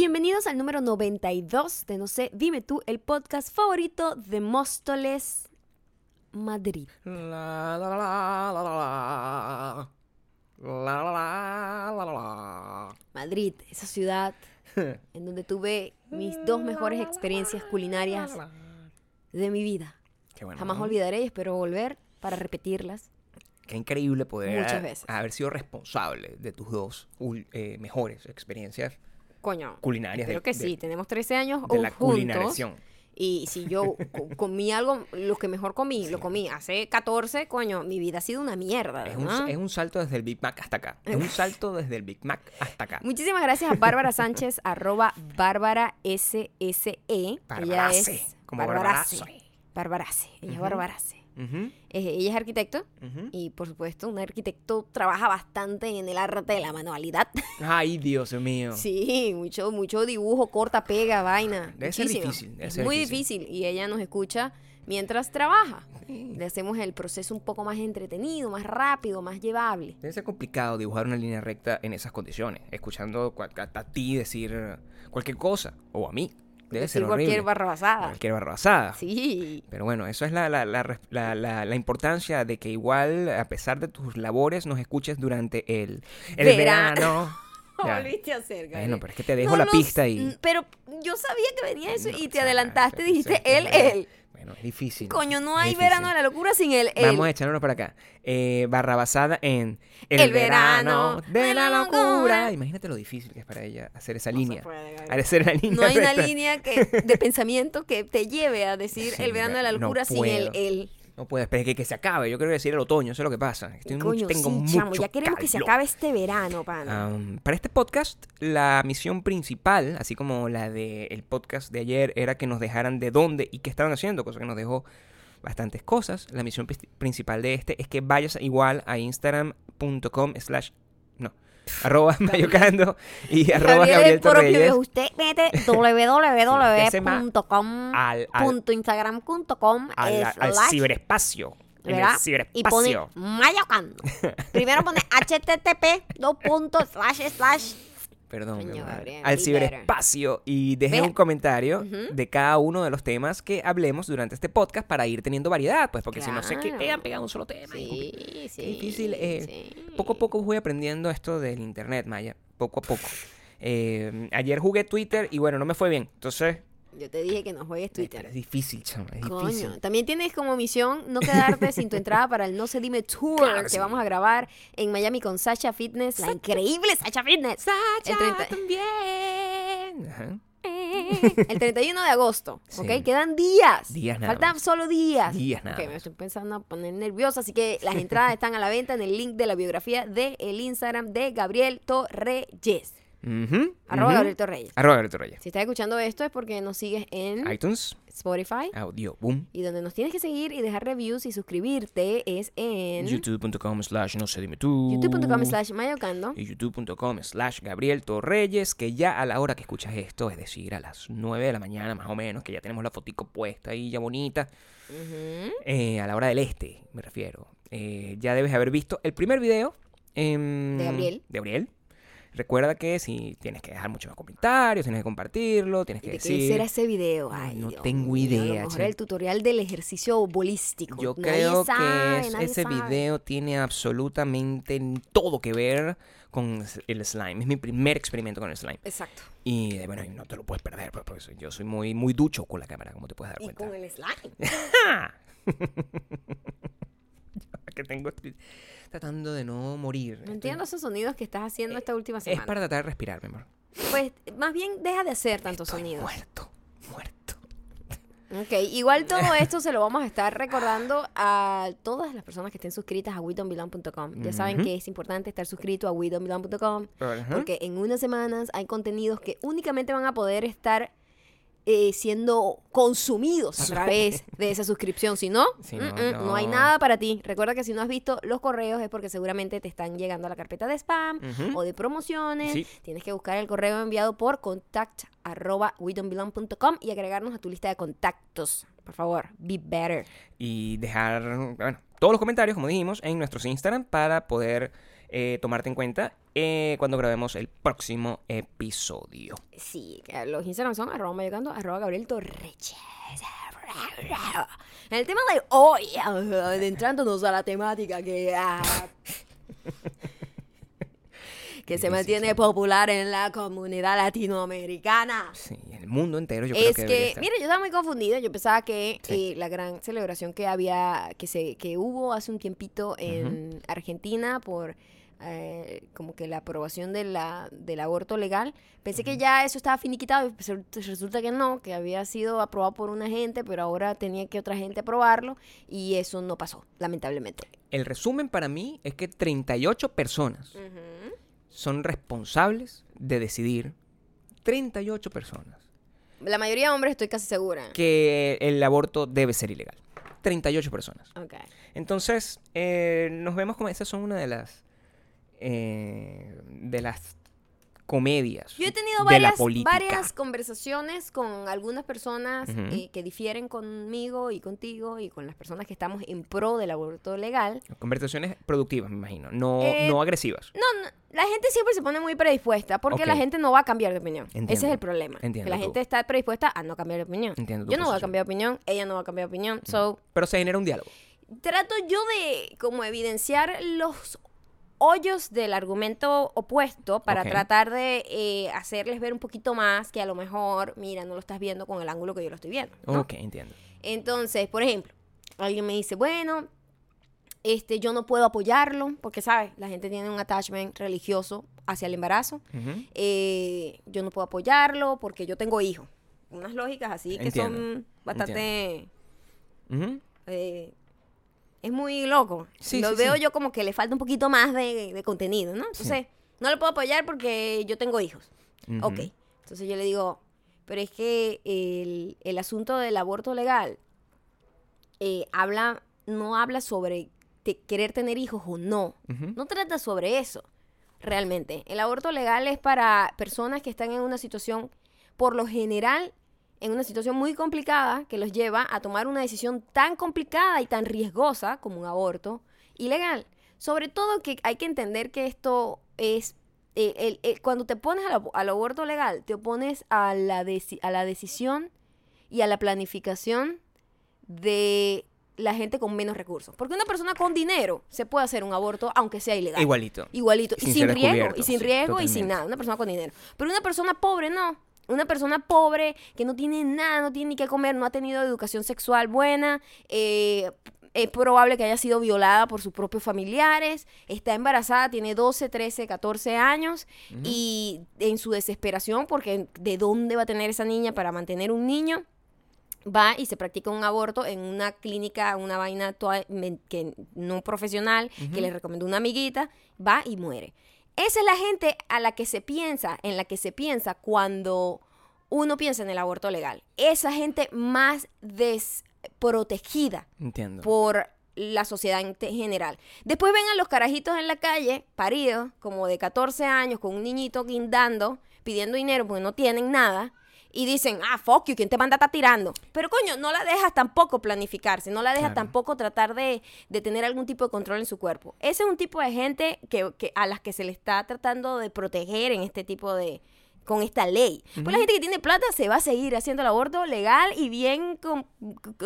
Bienvenidos al número 92 de No sé, dime tú, el podcast favorito de Móstoles, Madrid. La, la, la, la, la, la. La, la, la, la, la, la. Madrid, esa ciudad en donde tuve mis dos mejores experiencias culinarias de mi vida. Qué bueno. Jamás ¿no? olvidaré y espero volver para repetirlas. Qué increíble poder Muchas veces. haber sido responsable de tus dos eh, mejores experiencias Coño, culinarias. creo que de- sí, tenemos 13 años de la juntos. culinarización. Y si yo co- comí algo, lo que mejor comí, lo comí hace 14, coño, mi vida ha sido una mierda. Es un, es salto desde el Big Mac hasta acá. Es un salto desde el Big Mac hasta acá. Muchísimas gracias a Bárbara Sánchez, arroba Bárbara SSE. Ella Barbarace, es como Barbarace. Barbarace. Barbarace, ella es Barbarace. Ujú, Eh, ella es arquitecto ujú. y por supuesto un arquitecto trabaja bastante en el arte de la manualidad. Ay, Dios mío. Sí, mucho, mucho dibujo, corta, pega, vaina. Debe ser difícil, debe Es ser muy difícil. difícil y ella nos escucha mientras trabaja. Le hacemos el proceso un poco más entretenido, más rápido, más llevable. Debe ser complicado dibujar una línea recta en esas condiciones, escuchando a ti decir cualquier cosa, o a mí. Debe Decir ser horrible. cualquier barrabasada. Cualquier barrabasada. Sí. Pero bueno, eso es la, la, la la- importancia de que igual, a pesar de tus labores, nos escuches durante el, el Vera- verano. Ya. Volviste a hacer, Gabriel. Bueno, pero es que te dejo No la pista y... Pero yo sabía que venía eso No, y te adelantaste, dijiste él, él. Bueno, es difícil. Coño, no hay difícil. verano de la locura sin el él. Vamos a echárnoslo para acá. Eh, barra basada en El, El verano, verano de la locura. locura. Imagínate lo difícil que es para ella hacer esa No se línea. puede. Hacer la línea No hay una línea que, de pensamiento que te lleve a decir Sí, el verano de la no locura sin el puedo. No puedes, pero es que, que se acabe. Yo quiero decir el otoño, eso es lo que pasa. Estoy mucho- Coño, tengo sí, mucho chamo, ya queremos que se acabe este verano, pana. Para este podcast, la misión principal, así como la del podcast de ayer, era que nos dejaran de dónde y qué estaban haciendo, cosa que nos dejó bastantes cosas. La misión pri- principal de este es que vayas igual a instagram.com slash... No, arroba mayocando y arroba Gabriel Torreyes. Usted mete www.com Al, al, al- ciberespacio. En el y pone ciberespacio. mayocando. Primero pone http dos puntos slash slash Perdón. Gabriel, al be ciberespacio y deje Ve- un comentario de cada uno de los temas que hablemos durante este podcast para ir teniendo variedad, pues porque si no se quedan pegados a un solo tema. Sí, compli- sí. Difícil. eh, sí. Poco a poco voy aprendiendo esto del internet, Maya. Poco a poco. Eh, ayer jugué Twitter y bueno, no me fue bien. Entonces, Yo te dije que no juegues pero Twitter. es difícil, chamo, es Coño, difícil. también tienes como misión no quedarte sin tu entrada para el No se dime tour Claro que sí. vamos a grabar en Miami con Sacha Fitness, la increíble Sacha Fitness. El 30 también. Ajá. El 31 de agosto, Sí. ¿ok? Quedan días. Días nada Faltan más. solo días. Días nada Ok, me estoy pensando a poner nerviosa, así que las entradas están a la venta en el link de la biografía del el Instagram de Gabriel Torreyes. Ujú, Arroba. Gabriel Torreyes. Arroba Gabriel Torreyes. Si estás escuchando esto es porque nos sigues en iTunes, Spotify. audio, boom. Y donde nos tienes que seguir y dejar reviews y suscribirte es en youtube.com slash no sé dime tú youtube.com slash mayocando. y youtube.com slash Gabriel Torreyes, que ya a la hora que escuchas esto, es decir, a las 9 de la mañana más o menos, que ya tenemos la fotico puesta ahí ya bonita, eh, a la hora del este, me refiero. Eh, ya debes haber visto el primer video em, De Gabriel. De Gabriel. Recuerda que si tienes que dejar muchos más comentarios, tienes que compartirlo, tienes ¿Y que de qué decir... será ese video? Ay, No Dios tengo idea, A lo mejor el tutorial del ejercicio bolístico. Yo Nadie creo sabe, que es- ese sabe. video tiene absolutamente todo que ver con el slime. Es mi primer experimento con el slime. Exacto. Y eh, bueno, y no te lo puedes perder, pues, porque yo soy muy, muy ducho con la cámara, como te puedes dar Y cuenta. con el slime. Que tengo tratando de no morir. No entiendo esos sonidos que estás haciendo esta última Estoy- Es semana. para tratar de respirar, mi amor. Pues más bien deja de hacer tantos Estoy sonidos. Muerto, muerto. Ok, igual todo esto se lo vamos a estar recordando a todas las personas que estén suscritas a WeDon'tBelong.com. Ya saben que es importante estar suscrito a WeDon'tBelong.com porque en unas semanas hay contenidos que únicamente van a poder estar eh, siendo consumidos a través de esa suscripción. Si no, Si mm, no, mm, no hay nada para ti. Recuerda que si no has visto los correos es porque seguramente te están llegando a la carpeta de spam o de promociones. Sí. Tienes que buscar el correo enviado por contact arroba y agregarnos a tu lista de contactos. Por favor, be better. y dejar bueno, todos los comentarios, como dijimos, en nuestros Instagram para poder eh, tomarte en cuenta eh, cuando grabemos el próximo episodio. Sí, los Instagram son arroba mayocando, arroba Gabriel Torreches. En el tema de hoy, adentrándonos a la temática que, ah, que se mantiene popular en la comunidad latinoamericana. Sí, en el mundo entero yo creo es que, que, debería estar. mira, yo estaba muy confundida. Yo pensaba que Sí. eh, la gran celebración que había, que se, que hubo hace un tiempito en Argentina por eh, como que la aprobación de la, del aborto legal, pensé que ya eso estaba finiquitado y pues, resulta que no, que había sido aprobado por una gente, pero ahora tenía que otra gente aprobarlo y eso no pasó, lamentablemente. El resumen para mí es que 38 personas son responsables de decidir 38 personas La mayoría de hombres estoy casi segura. que el aborto debe ser ilegal. 38 personas. Entonces, eh, nos vemos como esas son una de las eh, de las comedias Yo he tenido varias, varias conversaciones con algunas personas Ujú. eh, que difieren conmigo y contigo y con las personas que estamos en pro del aborto legal. Conversaciones productivas, me imagino, no, Eh, no agresivas. No, no, la gente siempre se pone muy predispuesta porque Ok. la gente no va a cambiar de opinión. Ese es Entiendo. el problema. Entiendo que la tú. gente está predispuesta a no cambiar de opinión. Entiendo Yo no voy a posición. cambiar de opinión, ella no va a cambiar de opinión. So, Pero se genera un diálogo. trato yo de como evidenciar los hoyos del argumento opuesto para tratar de eh, hacerles ver un poquito más que a lo mejor, mira, no lo estás viendo con el ángulo que yo lo estoy viendo. ¿no? Ok, entiendo. Entonces, por ejemplo, alguien me dice, bueno, este, yo no puedo apoyarlo, porque, ¿sabes? La gente tiene un attachment religioso hacia el embarazo. Eh, yo no puedo apoyarlo porque yo tengo hijos. Unas lógicas así que Entiendo, son bastante... Eh, es muy loco. Sí, lo sí, veo sí. yo como que le falta un poquito más de, de contenido, ¿no? Entonces, no lo puedo apoyar porque yo tengo hijos. Ujú. Ok. Entonces yo le digo, pero es que el, el asunto del aborto legal eh, habla, no habla sobre te- querer tener hijos o no. No trata sobre eso, realmente. El aborto legal es para personas que están en una situación, por lo general, en una situación muy complicada que los lleva a tomar una decisión tan complicada y tan riesgosa como un aborto ilegal. Sobre todo que hay que entender que esto es... eh, el- el- cuando te pones al, al aborto legal, te opones a la, a la decisión y a la planificación de la gente con menos recursos. Porque una persona con dinero se puede hacer un aborto aunque sea ilegal. Igualito. Igualito. Sin y sin riesgo. Y sin sí, riesgo y sin nada. Una persona con dinero. Pero una persona pobre no. Una persona pobre que no tiene nada, no tiene ni qué comer, no ha tenido educación sexual buena, eh, es probable que haya sido violada por sus propios familiares, está embarazada, tiene 12, 13, 14 años y en su desesperación, porque ¿de dónde va a tener esa niña para mantener un niño? va y se practica un aborto en una clínica, una vaina toda que no profesional, que le recomendó una amiguita, va y muere. Esa es la gente a la que se piensa, en la que se piensa cuando uno piensa en el aborto legal. Esa gente más desprotegida Entiendo. por la sociedad en general. Después ven a los carajitos en la calle, paridos, como de 14 años, con un niñito guindando, pidiendo dinero porque no tienen nada, y dicen, ah, fuck you, ¿quién te manda a estar tirando? Pero coño, no la dejas tampoco planificarse, no la dejas Claro. tampoco tratar de, de tener algún tipo de control en su cuerpo. Ese es un tipo de gente que, que- a las que se le está tratando de proteger en este tipo de con esta ley. Pues la gente que tiene plata se va a seguir haciendo el aborto legal y bien con,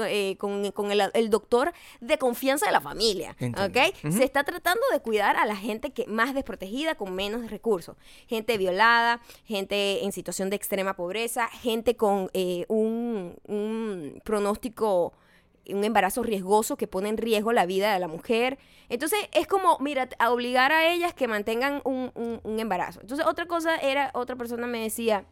eh, con- con el, el doctor de confianza de la familia. Entiendo. ¿ok? Se está tratando de cuidar a la gente que más desprotegida, con menos recursos. Gente violada, gente en situación de extrema pobreza, gente con eh, un, un pronóstico un embarazo riesgoso que pone en riesgo la vida de la mujer. Entonces es como, mira, a obligar a ellas que mantengan un, un- un embarazo. Entonces otra cosa era, otra persona me decía,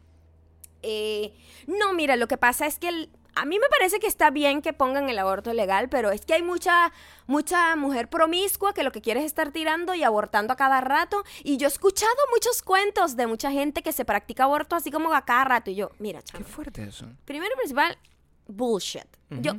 eh, no, mira, lo que pasa es que el- a mí me parece que está bien que pongan el aborto legal, pero es que hay mucha, mucha mujer promiscua que lo que quiere es estar tirando y abortando a cada rato. Y yo he escuchado muchos cuentos de mucha gente que se practica aborto así como a cada rato. Y yo, mira, Qué chama, fuerte eso. primero y principal, bullshit. Yo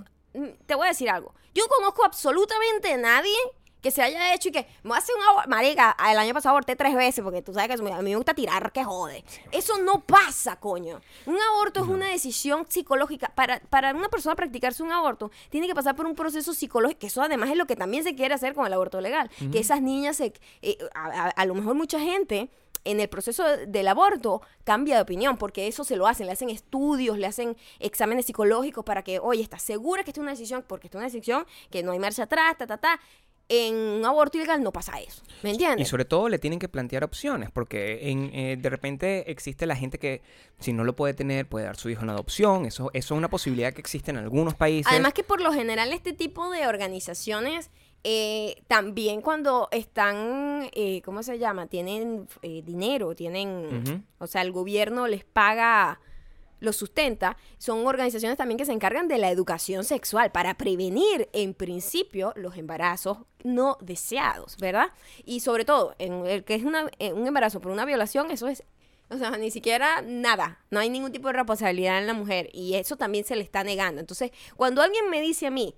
te voy a decir algo. Yo no conozco absolutamente a nadie que se haya hecho y que me voy a hacer un aborto. Marica, el año pasado aborté tres veces porque tú sabes que a mí me gusta tirar, que jode. Eso no pasa, coño. Un aborto es una decisión psicológica. Para, para una persona practicarse un aborto, tiene que pasar por un proceso psicológico, que eso además es lo que también se quiere hacer con el aborto legal. Que esas niñas, se, eh, a, a- a lo mejor mucha gente en el proceso del aborto cambia de opinión, porque eso se lo hacen, le hacen estudios, le hacen exámenes psicológicos para que, oye, ¿estás segura que esta es una decisión? Porque esta es una decisión que no hay marcha atrás, ta, ta, ta. En un aborto ilegal no pasa eso, ¿me Y entiendes? sobre todo le tienen que plantear opciones, porque en, eh, de repente existe la gente que si no lo puede tener, puede dar su hijo en adopción. Eso, eso es una posibilidad que existe en algunos países. Además que por lo general este tipo de organizaciones eh, también cuando están, eh, ¿cómo se llama? Tienen eh, dinero, tienen, o sea, el gobierno les paga, los sustenta, son organizaciones también que se encargan de la educación sexual para prevenir, en principio, los embarazos no deseados, ¿verdad? Y sobre todo, en el que es una, eh, un embarazo por una violación, eso es o sea, ni siquiera nada. No hay ningún tipo de responsabilidad en la mujer. Y eso también se le está negando. Entonces, cuando alguien me dice a mí,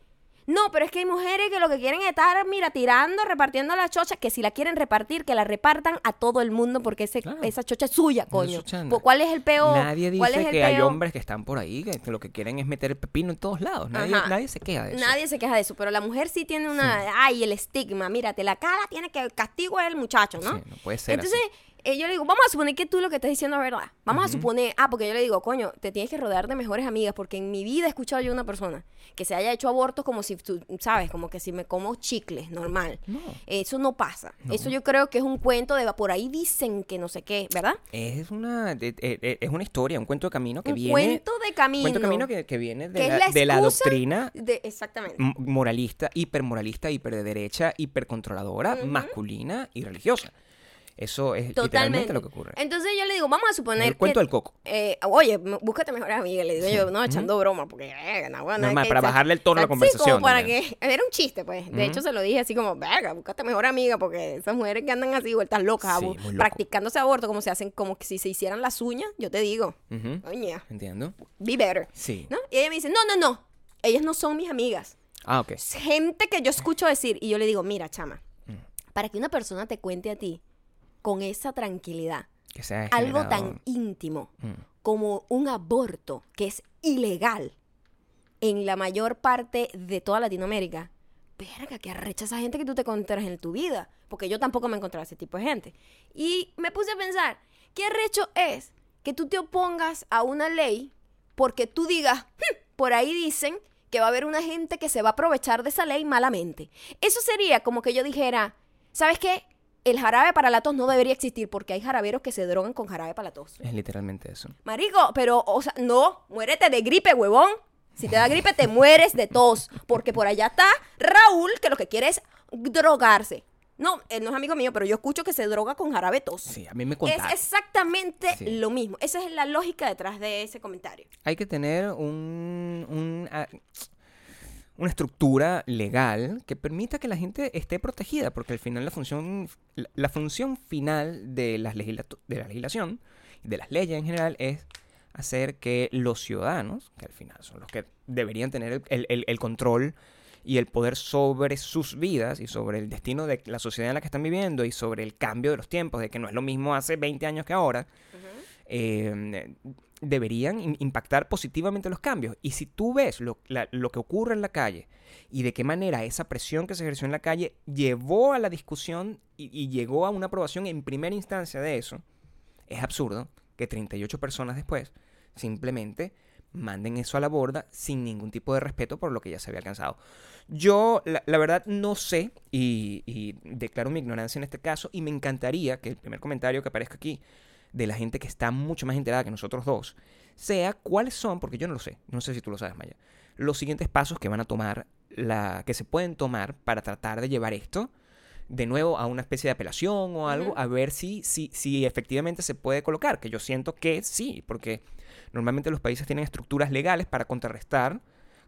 no, pero es que hay mujeres que lo que quieren es estar, mira, tirando, repartiendo la chocha, que si la quieren repartir, que la repartan a todo el mundo porque ese, Claro. esa chocha es suya, coño. es. Pues, ¿Cuál es el peo? Nadie ¿Cuál es dice el que hay peo? hombres que están por ahí que lo que quieren es meter el pepino en todos lados. Nadie, nadie se queja de eso. Nadie se queja de eso, pero la mujer sí tiene una, ay, el estigma, mírate, la cara tiene que, el castigo es el muchacho, ¿no? Sí, no puede ser Entonces, así. Eh, yo le digo, vamos a suponer que tú lo que estás diciendo es verdad. Vamos a suponer, ah, porque yo le digo, coño, te tienes que rodear de mejores amigas, porque en mi vida he escuchado yo una persona que se haya hecho abortos como si, tú, ¿sabes? Como que si me como chicles, normal. No. Eso no pasa. Eso yo creo que es un cuento de, por ahí dicen que no sé qué, ¿verdad? Es una, de- es una historia, un cuento de camino que un viene. cuento de camino. cuento de camino que, que viene de que la, de la doctrina de- exactamente. moralista, hipermoralista, hiper de derecha, hipercontroladora, masculina y religiosa. Eso es Totalmente. literalmente lo que ocurre. Entonces yo le digo, vamos a suponer el cuento que... del coco. eh, oye, búscate mejor amiga, le digo yo, no, echando broma, porque, eh, no, bueno, Normal, para bajarle el tono a la Sí, conversación como para también. que, era un chiste, pues, de hecho se lo dije así como, verga, búscate mejor amiga, porque esas mujeres que andan así, vueltas locas, Sí, practicándose aborto, como se hacen, como que si se hicieran las uñas, yo te digo, oye, Entiendo. be better, Sí. ¿no? Y ella me dice, no, no, no, ellas no son mis amigas, Ah, ok. gente que yo escucho decir, y yo le digo, mira, chama, Mm. para que una persona te cuente a ti con esa tranquilidad, Que sea algo tan íntimo Mm. como un aborto que es ilegal en la mayor parte de toda Latinoamérica. Verga, que arrecha esa gente que tú te encuentras en tu vida. Porque yo tampoco me he encontrado ese tipo de gente. Y me puse a pensar, ¿qué arrecho es que tú te opongas a una ley porque tú digas, "Hmm, por ahí dicen que va a haber una gente que se va a aprovechar de esa ley malamente? Eso sería como que yo dijera, ¿sabes qué? El jarabe para la tos no debería existir porque hay jaraberos que se drogan con jarabe para la tos. Es literalmente eso. Marico, pero, o sea, no, muérete de gripe, huevón. Si te da gripe, te mueres de tos. Porque por allá está Raúl, que lo que quiere es drogarse. No, él no es amigo mío, pero yo escucho que se droga con jarabe tos. Sí, a mí me es contaron. exactamente Sí. lo mismo. Esa es la lógica detrás de ese comentario. Hay que tener un, un, ah, una estructura legal que permita que la gente esté protegida, porque al final la función, la, la función final de, las de la legislación de las leyes en general es hacer que los ciudadanos, que al final son los que deberían tener el, el- el- control y el poder sobre sus vidas y sobre el destino de la sociedad en la que están viviendo y sobre el cambio de los tiempos, de que no es lo mismo hace 20 años que ahora, eh, deberían im- impactar positivamente los cambios. Y si tú ves lo, lo que ocurre en la calle y de qué manera esa presión que se ejerció en la calle llevó a la discusión y, llegó a una aprobación en primera instancia de eso, es absurdo que 38 personas después simplemente manden eso a la borda sin ningún tipo de respeto por lo que ya se había alcanzado. Yo, la, verdad, no sé y declaro mi ignorancia en este caso y me encantaría que el primer comentario que aparezca aquí de la gente que está mucho más enterada que nosotros dos sea cuáles son, porque yo no lo sé, no sé si tú lo sabes, Maya, los siguientes pasos que van a tomar, la, que se pueden tomar para tratar de llevar esto de nuevo a una especie de apelación o algo, a ver si, si, si efectivamente se puede colocar, que yo siento que sí, porque normalmente los países tienen estructuras legales para contrarrestar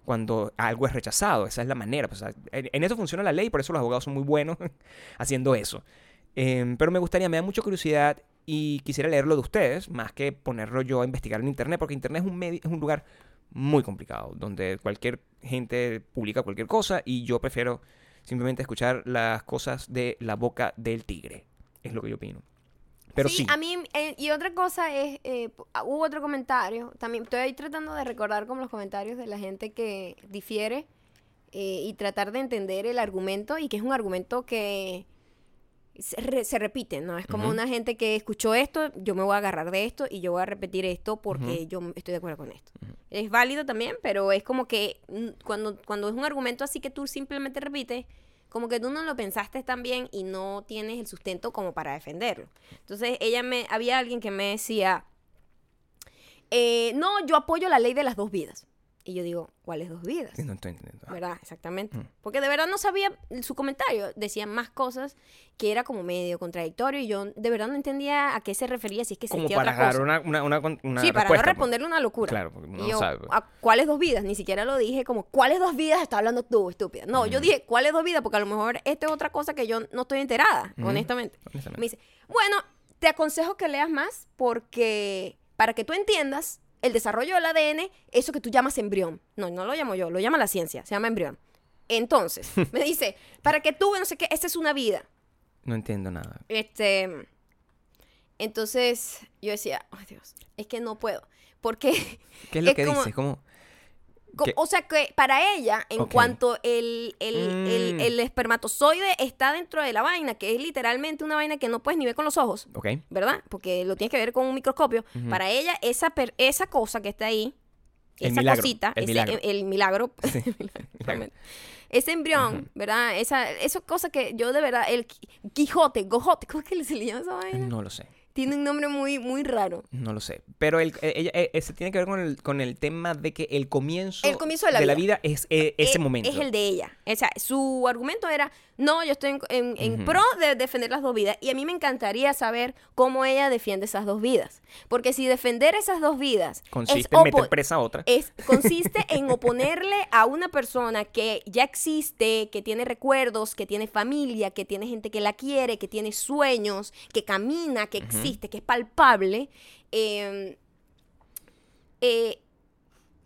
cuando algo es rechazado, esa es la manera, pues, en eso funciona la ley, por eso los abogados son muy buenos haciendo eso. Em, pero me gustaría, me da mucha curiosidad y quisiera leerlo de ustedes, más que ponerlo yo a investigar en Internet, porque Internet es un, medio, es un lugar muy complicado, donde cualquier gente publica cualquier cosa y yo prefiero simplemente escuchar las cosas de la boca del tigre. Es lo que yo opino. Pero sí. a mí, eh, y otra cosa es, eh, ah, hubo otro comentario, también estoy ahí tratando de recordar como los comentarios de la gente que difiere eh, y tratar de entender el argumento y que es un argumento que se, re- se repite, ¿no? Es como una gente que escuchó esto, yo me voy a agarrar de esto y yo voy a repetir esto porque yo estoy de acuerdo con esto. Es válido también, pero es como que cuando, cuando es un argumento así que tú simplemente repites, como que tú no lo pensaste tan bien y no tienes el sustento como para defenderlo. Entonces, ella me, había alguien que me decía, eh, no, yo apoyo la ley de las dos vidas. Y yo digo, ¿cuáles dos vidas? Sí, no estoy entendiendo. ¿Verdad? Exactamente. Mm. Porque de verdad no sabía su comentario. Decía más cosas que era como medio contradictorio y yo de verdad no entendía a qué se refería, si es que Como para otra cosa. una, una, una, una sí, para no pues. responderle una locura. Claro, porque uno Y no yo, sabe, pues. ¿a ¿cuáles dos vidas? Ni siquiera lo dije como, ¿cuáles dos vidas está hablando tú, estúpida? No, yo dije, ¿cuáles dos vidas? Porque a lo mejor esta es otra cosa que yo no estoy enterada, Ujú. honestamente. Honestamente. Me dice, bueno, te aconsejo que leas más porque para que tú entiendas el desarrollo del ADN, eso que tú llamas embrión. No, no lo llamo yo, lo llama la ciencia, se llama embrión. Entonces, me dice, para que tú, no sé qué, esta es una vida. No entiendo nada. Este, entonces yo decía, ay Dios, es que no puedo. Porque, ¿Qué es lo Es que como- dice? ¿Cómo? O sea que para ella, en cuanto el, el, el- Mm. el espermatozoide está dentro de la vaina, que es literalmente una vaina que no puedes ni ver con los ojos. ¿verdad? Porque lo tienes que ver con un microscopio. Para ella, esa, per- esa cosa que está ahí, El esa milagro, cosita, el ese- milagro. el milagro, milagro. ese embrión, ¿verdad? Esa, esa cosa que yo de verdad, el Qui- Quijote, Gojote, ¿cómo es que se le llama esa vaina? No lo sé. Tiene un nombre muy, muy raro. No lo sé. Pero el, eh, ella, eh, ese tiene que ver con el, con el tema de que el comienzo, El comienzo de la vida. es eh, ese Eh, momento. Es el de ella. O sea, su argumento era, no, yo estoy en, en- pro de defender las dos vidas. Y a mí me encantaría saber cómo ella defiende esas dos vidas. Porque si defender esas dos vidas Consiste es en meter opo- presa a otra. es, consiste en oponerle a una persona que ya existe, que tiene recuerdos, que tiene familia, que tiene gente que la quiere, que tiene sueños, que camina, que existe, que es palpable, eh, eh,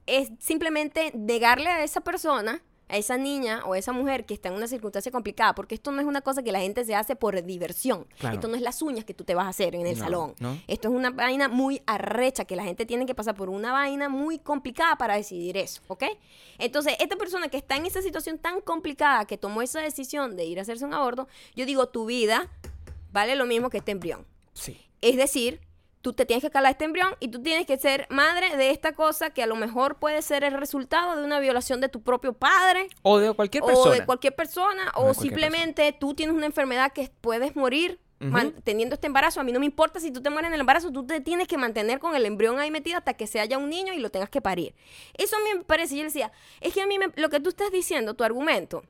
es simplemente negarle a esa persona, a esa niña o a esa mujer que está en una circunstancia complicada, porque esto no es una cosa que la gente se hace por diversión. Claro. Esto no es las uñas que tú te vas a hacer en el No, salón. ¿no? Esto es una vaina muy arrecha, que la gente tiene que pasar por una vaina muy complicada para decidir eso, ¿ok? Entonces, esta persona que está en esa situación tan complicada, que tomó esa decisión de ir a hacerse un aborto, yo digo, tu vida vale lo mismo que este embrión. Sí. Es decir, tú te tienes que calar este embrión y tú tienes que ser madre de esta cosa que a lo mejor puede ser el resultado de una violación de tu propio padre O de cualquier o persona. de cualquier persona o cualquier simplemente tú tienes una enfermedad que puedes morir Ujú. man- teniendo este embarazo. A mí no me importa si tú te mueres en el embarazo, tú te tienes que mantener con el embrión ahí metido hasta que se haya un niño y lo tengas que parir. Eso a mí me parece, yo le decía, es que a mí me- lo que tú estás diciendo, tu argumento,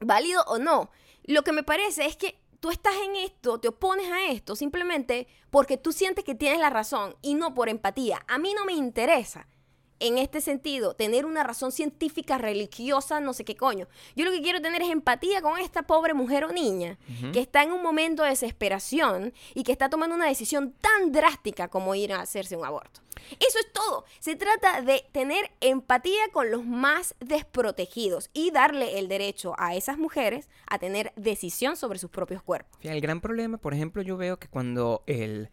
válido o no. Lo que me parece es que tú estás en esto, te opones a esto simplemente porque tú sientes que tienes la razón y no por empatía. A mí no me interesa en este sentido tener una razón científica, religiosa, no sé qué coño. Yo lo que quiero tener es empatía con esta pobre mujer o niña que está en un momento de desesperación y que está tomando una decisión tan drástica como ir a hacerse un aborto. Eso es todo. Se trata de tener empatía con los más desprotegidos y darle el derecho a esas mujeres a tener decisión sobre sus propios cuerpos. El gran problema, por ejemplo, yo veo que cuando el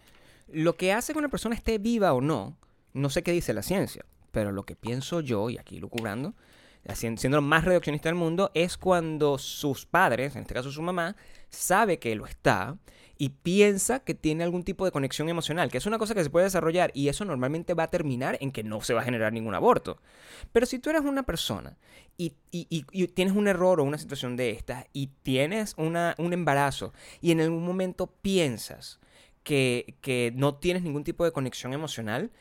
lo que hace que una persona esté viva o no, no sé qué dice la ciencia, pero lo que pienso yo, y aquí lucubrando, siendo lo más reduccionista del mundo, es cuando sus padres, en este caso su mamá, sabe que lo está y piensa que tiene algún tipo de conexión emocional, que es una cosa que se puede desarrollar y eso normalmente va a terminar en que no se va a generar ningún aborto. Pero si tú eres una persona y, tienes un error o una situación de esta y tienes una, un embarazo y en algún momento piensas que, que no tienes ningún tipo de conexión emocional,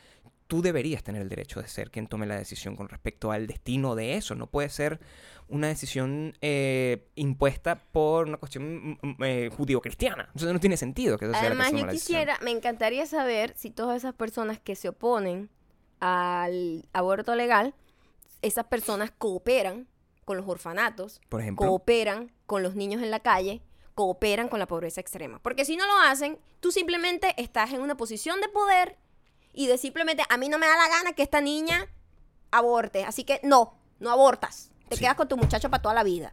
tú deberías tener el derecho de ser quien tome la decisión con respecto al destino de eso. No puede ser una decisión eh, impuesta por una cuestión mm, mm, eh, judío-cristiana. Eso no tiene sentido que eso sea la Además, yo la decisión. quisiera, me encantaría saber si todas esas personas que se oponen al aborto legal, esas personas cooperan con los orfanatos, Por ejemplo. cooperan con los niños en la calle, cooperan con la pobreza extrema. Porque si no lo hacen, tú simplemente estás en una posición de poder y de simplemente, a mí no me da la gana que esta niña aborte. Así que no, no abortas. Te Sí. quedas con tu muchacho para toda la vida.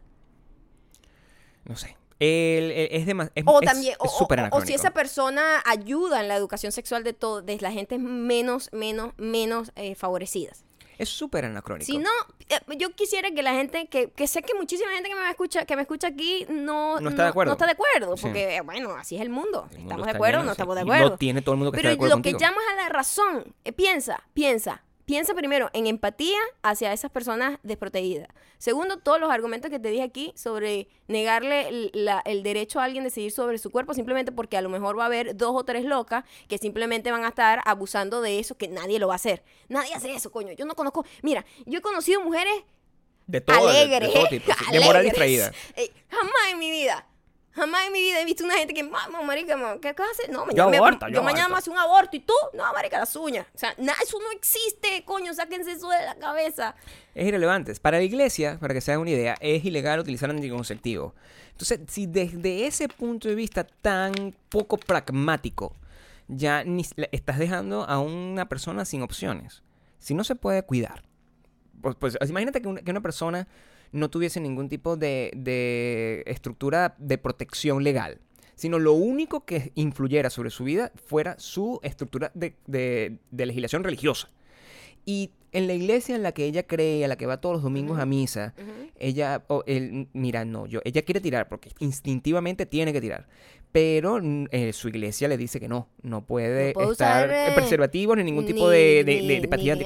No sé. El- el- es demasiado. O es- también, es o, o- o si esa persona ayuda en la educación sexual de todo, de las gentes menos, menos, menos eh, favorecidas. Es súper anacrónico. Si no, eh, yo quisiera que la gente, que, que sé que muchísima gente que me escucha, que me escucha aquí no, No está de acuerdo. no está de acuerdo, Sí. porque eh, bueno, así es el mundo. El mundo estamos de acuerdo, lleno, no sí. estamos de Y acuerdo. No tiene todo el mundo que Pero está de acuerdo lo que contigo. llamas a la razón, eh, piensa, piensa, piensa primero en empatía hacia esas personas desprotegidas. Segundo, todos los argumentos que te dije aquí sobre negarle el, la- el derecho a alguien de decidir sobre su cuerpo simplemente porque a lo mejor va a haber dos o tres locas que simplemente van a estar abusando de eso que nadie lo va a hacer. Nadie hace eso, coño. Yo no conozco. Mira, yo he conocido mujeres De todo, de- de, alegres. todo tipo. De moral distraída. Ey, jamás en mi vida. Jamás en mi vida he visto una gente que, mamá, marica, ma, ¿qué hacer? No, Yo mañana, me- aborto, yo yo mañana me hace un aborto y tú, no, marica, las uñas. O sea, eso no existe, coño, sáquense eso de la cabeza. Es irrelevante. Para la iglesia, para que se hagan una idea, es ilegal utilizar anticonceptivo. Entonces, si desde ese punto de vista tan poco pragmático, ya ni, estás dejando a una persona sin opciones. Si no se puede cuidar. Pues, pues, imagínate que una, que una persona no tuviese ningún tipo de, de estructura de protección legal, sino lo único que influyera sobre su vida fuera su estructura de, de- de legislación religiosa. Y en la iglesia en la que ella cree, a la que va todos los domingos a misa, ella, o él, mira, no, yo, ella quiere tirar porque instintivamente tiene que tirar. Pero eh, su iglesia le dice que no, no puede, No estar usar, eh, preservativos ni ningún tipo ni- de, de, ni- de- de pastilla ni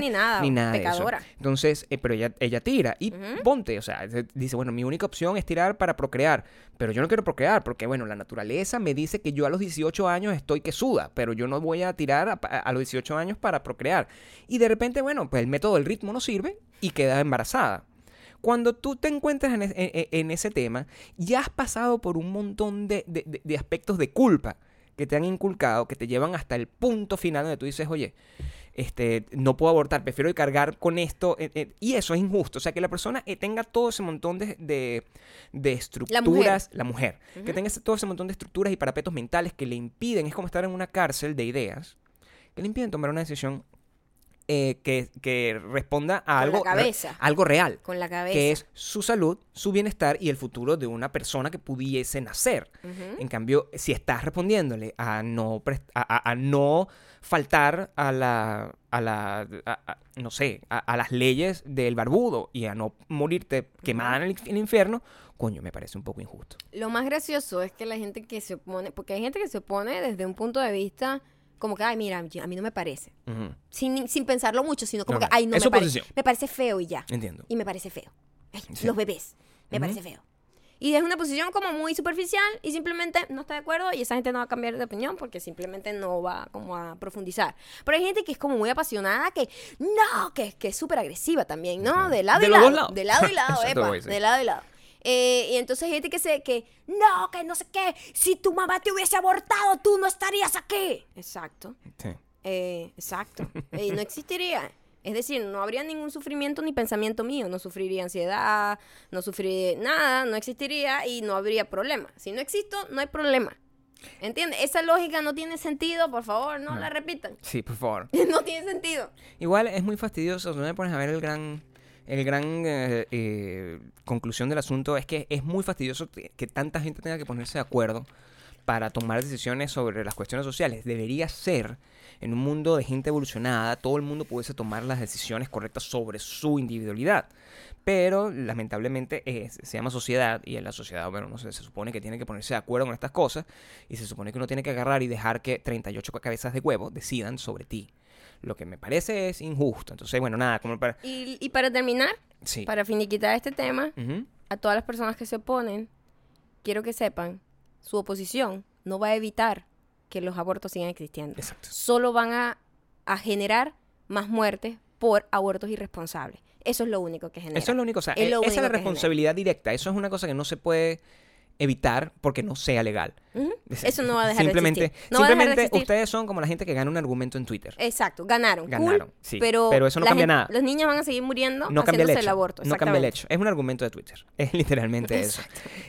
ni nada, ni nada de eso. pecadora. Entonces, eh, pero ella, ella tira y ponte, o sea, se- dice, bueno, mi única opción es tirar para procrear, pero yo no quiero procrear porque, bueno, la naturaleza me dice que yo a los 18 años estoy que suda, pero yo no voy a tirar a, a los 18 años para procrear. Y de repente, bueno, pues el método del ritmo no sirve y queda embarazada. Cuando tú te encuentras en, es- en- en- en ese tema, ya has pasado por un montón de, de- de- de aspectos de culpa que te han inculcado, que te llevan hasta el punto final donde tú dices, oye, este, no puedo abortar, prefiero cargar con esto. eh, eh, y eso es injusto. O sea, que la persona eh, tenga todo ese montón de, de, de estructuras, la mujer, que tenga todo ese montón de estructuras y parapetos mentales que le impiden, es como estar en una cárcel de ideas, que le impiden tomar una decisión eh, que, que responda a algo, re- cabeza. algo real Con la cabeza. que es su salud, su bienestar y el futuro de una persona que pudiese nacer. En cambio, si estás respondiéndole a no, pres- a, a- a no faltar a la, a la a- no sé, a, las leyes del barbudo y a no morirte quemada en el, en el infierno, coño, me parece un poco injusto. Lo más gracioso es que la gente que se opone, porque hay gente que se opone desde un punto de vista como que, ay, mira, a mí no me parece. Sin, sin pensarlo mucho, sino como que, ay, no Es me parece. Me parece feo y ya. Entiendo. Y me parece feo. Ay, Sí. Los bebés. Me parece feo. Y es una posición como muy superficial y simplemente no está de acuerdo y esa gente no va a cambiar de opinión porque simplemente no va como a profundizar. Pero hay gente que es como muy apasionada que no, que, que es súper agresiva también, ¿no? De lado De y lado. De lado y lado, epa, de lado y lado. Eh, y entonces hay gente que se, que, no, que no sé qué, si tu mamá te hubiese abortado, tú no estarías aquí. Exacto. Sí. Eh, exacto. Eh, no existiría. Es decir, no habría ningún sufrimiento ni pensamiento mío. No sufriría ansiedad, no sufriría nada, no existiría y no habría problema. Si no existo, no hay problema. ¿Entiendes? Esa lógica no tiene sentido, por favor, no, No. la repitan. Sí, por favor. no tiene sentido. Igual es muy fastidioso, no me pones a ver el gran, el gran eh, eh, conclusión del asunto, es que es muy fastidioso que, tanta gente tenga que ponerse de acuerdo para tomar decisiones sobre las cuestiones sociales. Debería ser, en un mundo de gente evolucionada, todo el mundo pudiese tomar las decisiones correctas sobre su individualidad. Pero lamentablemente es- se llama sociedad y en la sociedad, bueno, no sé, se supone que tiene que ponerse de acuerdo con estas cosas y se supone que uno tiene que agarrar y dejar que 38 cabezas de huevo decidan sobre ti. Lo que me parece es injusto. Entonces, bueno, nada, como para... Y, y para terminar, Sí. para finiquitar este tema, a todas las personas que se oponen, quiero que sepan, su oposición no va a evitar que los abortos sigan existiendo. Exacto. Solo van a, a generar más muertes por abortos irresponsables. Eso es lo único que genera. Eso es lo único, o sea, Es lo eh, esa es la único responsabilidad directa. Eso es una cosa que no se puede evitar porque no sea legal. Es- Eso no va a dejar simplemente, de existir. No de simplemente existir. ustedes son como la gente que gana un argumento en Twitter. Exacto, ganaron. cool, Ganaron, sí, pero, pero eso no cambia gente- nada. Los niños van a seguir muriendo No cambia el haciéndose hecho. el aborto. no cambia el hecho. Es un argumento de Twitter. Es literalmente eso.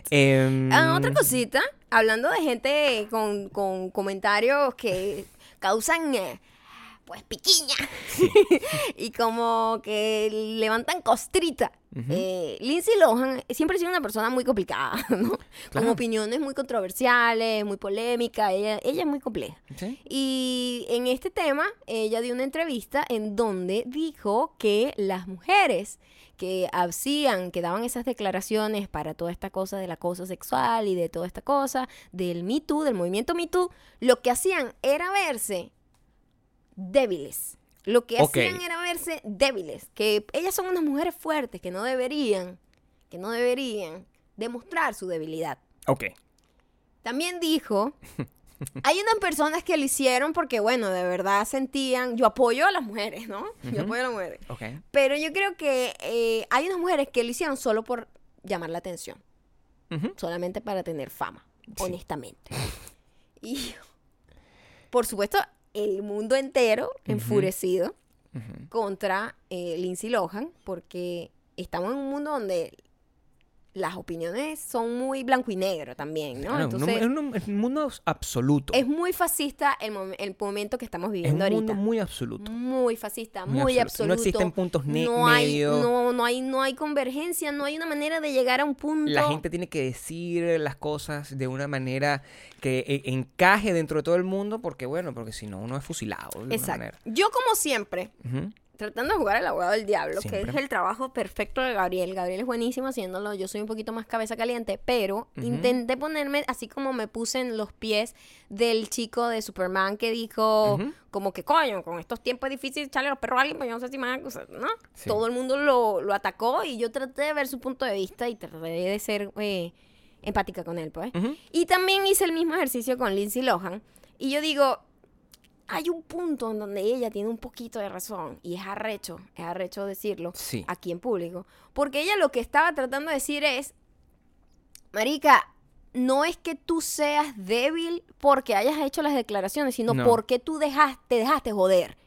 Em, Ah, otra cosita, hablando de gente con, con comentarios que causan eh, pues piquiña y como que levantan costrita. Eh, Lindsay Lohan siempre ha sido una persona muy complicada, ¿no? Con opiniones muy controversiales, muy polémica, ella, ella es muy compleja. ¿Sí? Y en este tema, ella dio una entrevista en donde dijo que las mujeres que hacían, que daban esas declaraciones para toda esta cosa del acoso sexual y de toda esta cosa del Me Too, del movimiento Me Too, lo que hacían era verse débiles. Lo que hacían era verse débiles, que ellas son unas mujeres fuertes que no deberían, que no deberían demostrar su debilidad. Ok. También dijo, hay unas personas que lo hicieron porque, bueno, de verdad sentían, yo apoyo a las mujeres, ¿no? Yo apoyo a las mujeres. Ok. Pero yo creo que eh, hay unas mujeres que lo hicieron solo por llamar la atención, solamente para tener fama, Sí. honestamente. Y, por supuesto, el mundo entero enfurecido contra eh, Lindsay Lohan porque estamos en un mundo donde las opiniones son muy blanco y negro también, ¿no? Claro, Entonces, es un, es un mundo absoluto. es muy fascista el, mom- el momento que estamos Es viviendo un ahorita. mundo muy absoluto. Muy fascista, Muy muy, absoluto. absoluto. No existen puntos ne- no hay, medio. no, no hay, no hay convergencia, no hay una manera de llegar a un punto. La gente tiene que decir las cosas de una manera que eh, encaje dentro de todo el mundo, porque bueno, porque si no, uno es fusilado. De Exacto. manera. Yo como siempre. Tratando de jugar al abogado del diablo, que es el trabajo perfecto de Gabriel. Gabriel es buenísimo haciéndolo, yo soy un poquito más cabeza caliente, pero intenté ponerme así como me puse en los pies del chico de Superman que dijo como que coño, con estos tiempos es difícil echarle los perros a alguien, pues yo no sé si más, cosas", ¿no? Sí. Todo el mundo lo, lo atacó y yo traté de ver su punto de vista y traté de ser eh, empática con él, pues. Y también hice el mismo ejercicio con Lindsay Lohan. Y yo digo, hay un punto en donde ella tiene un poquito de razón. Y es arrecho, es arrecho decirlo Sí. aquí en público. Porque ella lo que estaba tratando de decir es, Marica, no es que tú seas débil porque hayas hecho las declaraciones, sino No. porque tú dejaste, te dejaste joder.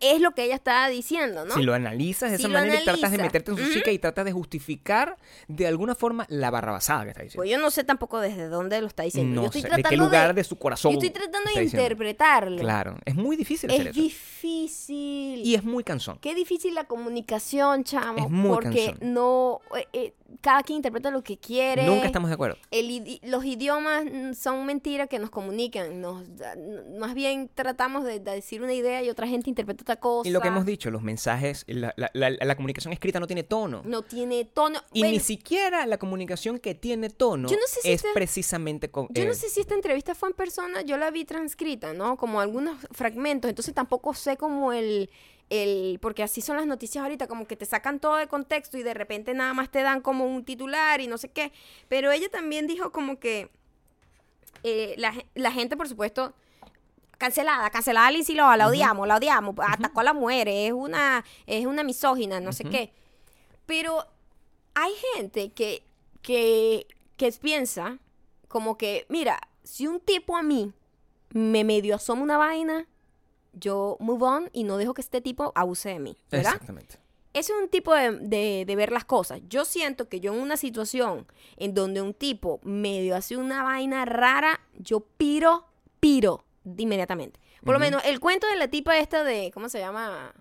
Es lo que ella estaba diciendo, ¿no? Si lo analizas de Si esa manera y tratas de meterte en su psique y tratas de justificar de alguna forma la barrabasada que está diciendo. Pues yo no sé tampoco desde dónde lo está diciendo. no yo estoy sé, de qué tratando lugar de, su corazón. Yo estoy tratando de interpretarlo. Claro, es muy difícil hacer Es eso. difícil. Y es muy cansón. Qué difícil la comunicación, chamo. Es muy porque cansón. no. eh, eh, cada quien interpreta lo que quiere. Nunca estamos de acuerdo. El idi- los idiomas son mentiras que nos comunican. Nos, más bien tratamos de, de decir una idea y otra gente interpreta otra cosa. Y lo que hemos dicho, los mensajes, la, la- la- la comunicación escrita no tiene tono. No tiene tono. Y Bueno, ni siquiera la comunicación que tiene tono Yo no sé si es precisamente con... Yo eh, no sé si esta entrevista fue en persona, yo la vi transcrita, ¿no? Como algunos fragmentos, entonces tampoco sé como el, el, porque así son las noticias ahorita, como que te sacan todo de contexto y de repente nada más te dan como un titular y no sé qué. Pero ella también dijo como que eh, la, la gente, por supuesto, cancelada, cancelada Lindsay Lohan, la odiamos, la odiamos, atacó a la mujer, es una, es una misógina, no sé qué. Pero hay gente que, que, que piensa como que, mira, si un tipo a mí me medio asoma una vaina, yo move on y no dejo que este tipo abuse de mí, ¿verdad? Exactamente. Ese es un tipo de, de- de ver las cosas. Yo siento que yo en una situación en donde un tipo medio hace una vaina rara, yo piro, piro inmediatamente. Por lo menos el cuento de la tipa esta de, ¿cómo se llama?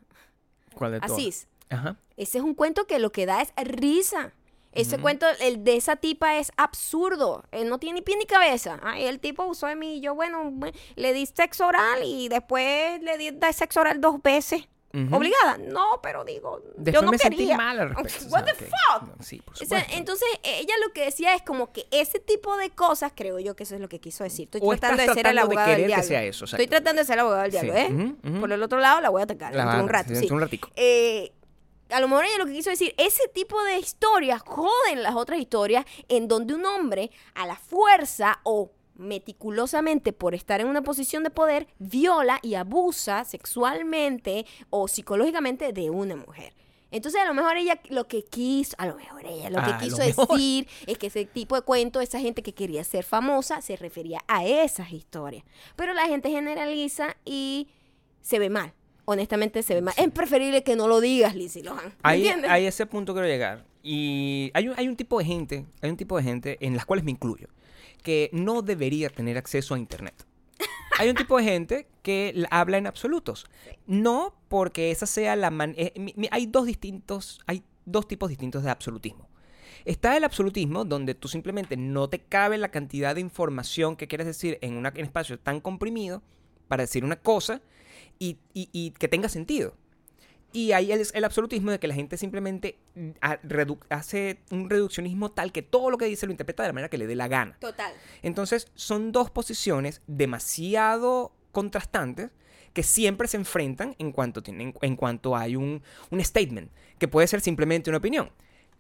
¿Cuál de? Asís. Ajá. Ese es un cuento que lo que da es risa. Ese Ujú. cuento, el de esa tipa es absurdo. Él no tiene ni pie ni cabeza. Ay, el tipo usó de mí y yo, bueno, le di sexo oral y después le di sexo oral dos veces. Ujú. ¿Obligada? No, pero digo, Después yo no me quería. sentí mal al respecto. What o sea, the fuck? no, sí, por O sea, entonces ella lo que decía es como que ese tipo de cosas, creo yo que eso es lo que quiso decir. Estoy O tratando de ser el de abogado del que diablo. sea eso, Estoy tratando de ser el abogado del Sí, diablo, ¿eh? ujú, ujú. Por el otro lado la voy a atacar La dentro de un rato. sí. un ratico. Eh, a lo mejor ella lo que quiso decir, ese tipo de historias joden las otras historias en donde un hombre a la fuerza o meticulosamente por estar en una posición de poder viola y abusa sexualmente o psicológicamente de una mujer. Entonces a lo mejor ella lo que quiso, a lo mejor ella lo que A quiso lo decir es que ese tipo de cuento, esa gente que quería ser famosa, se refería a esas historias. Pero la gente generaliza y se ve mal. Honestamente se ve mal. Es preferible que no lo digas, Lizzie Lohan. ¿Me Ahí, entiendes? a ese punto quiero llegar. Y hay un, hay un tipo de gente, hay un tipo de gente en las cuales me incluyo, que no debería tener acceso a internet. hay un tipo de gente que habla en absolutos. No porque esa sea la man- eh, hay dos distintos, hay dos tipos distintos de absolutismo. Está el absolutismo donde tú simplemente no te cabe la cantidad de información que quieres decir en, una- en un espacio tan comprimido para decir una cosa y, y- y que tenga sentido. Y hay el, el absolutismo de que la gente simplemente mm, a- redu- hace un reduccionismo tal que todo lo que dice lo interpreta de la manera que le dé la gana. Total. Entonces, son dos posiciones demasiado contrastantes que siempre se enfrentan en cuanto, tienen, en cuanto hay un, un statement, que puede ser simplemente una opinión.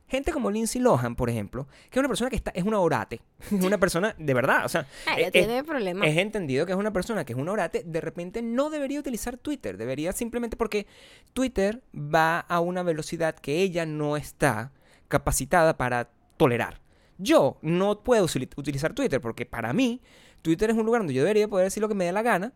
Gente como Lindsay Lohan, por ejemplo, que es una persona que está, es una orate, es una persona de verdad, o sea, Ella es- tiene problemas. es entendido que es una persona que es un orate, de repente no debería utilizar Twitter, debería simplemente porque Twitter va a una velocidad que ella no está capacitada para tolerar. Yo no puedo utilizar Twitter porque para mí Twitter es un lugar donde yo debería poder decir lo que me dé la gana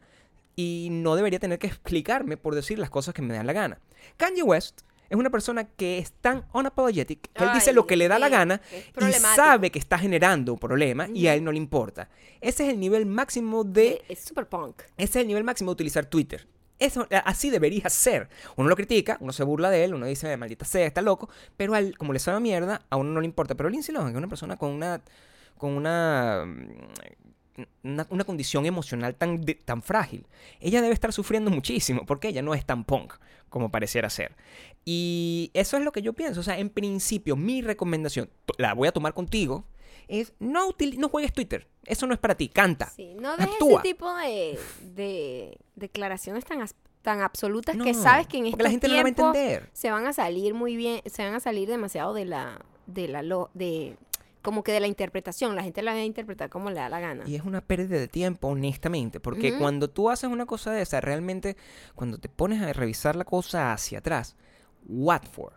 y no debería tener que explicarme por decir las cosas que me dan la gana. Kanye West es una persona que es tan unapologetic que él dice lo que le da la sí, gana es y sabe que está generando un problema y a él no le importa. Ese es el nivel máximo de Es super punk. ese es el nivel máximo de utilizar Twitter. Eso, a- así debería ser. Uno lo critica, uno se burla de él, uno dice, maldita sea, está loco, pero a él, como le sabe a mierda, a uno no le importa. Pero Lindsay Lohan, es una persona con una, con una, mm, una, una condición emocional tan, de- tan frágil, ella debe estar sufriendo muchísimo, porque ella no es tan punk como pareciera ser. Y eso es lo que yo pienso. O sea, en principio, mi recomendación, la voy a tomar contigo, es no, util- no juegues Twitter. Eso no es para ti, canta. Sí, no dejes Actúa. ese tipo de, de declaraciones tan, tan absolutas No, que sabes que en estos la gente no va a entender. se van a salir muy bien, se van a salir demasiado de la, de la, lo- de, como que de la interpretación. La gente la va a interpretar como le da la gana. Y es una pérdida de tiempo, honestamente, porque cuando tú haces una cosa de esa, realmente, cuando te pones a revisar la cosa hacia atrás, what for?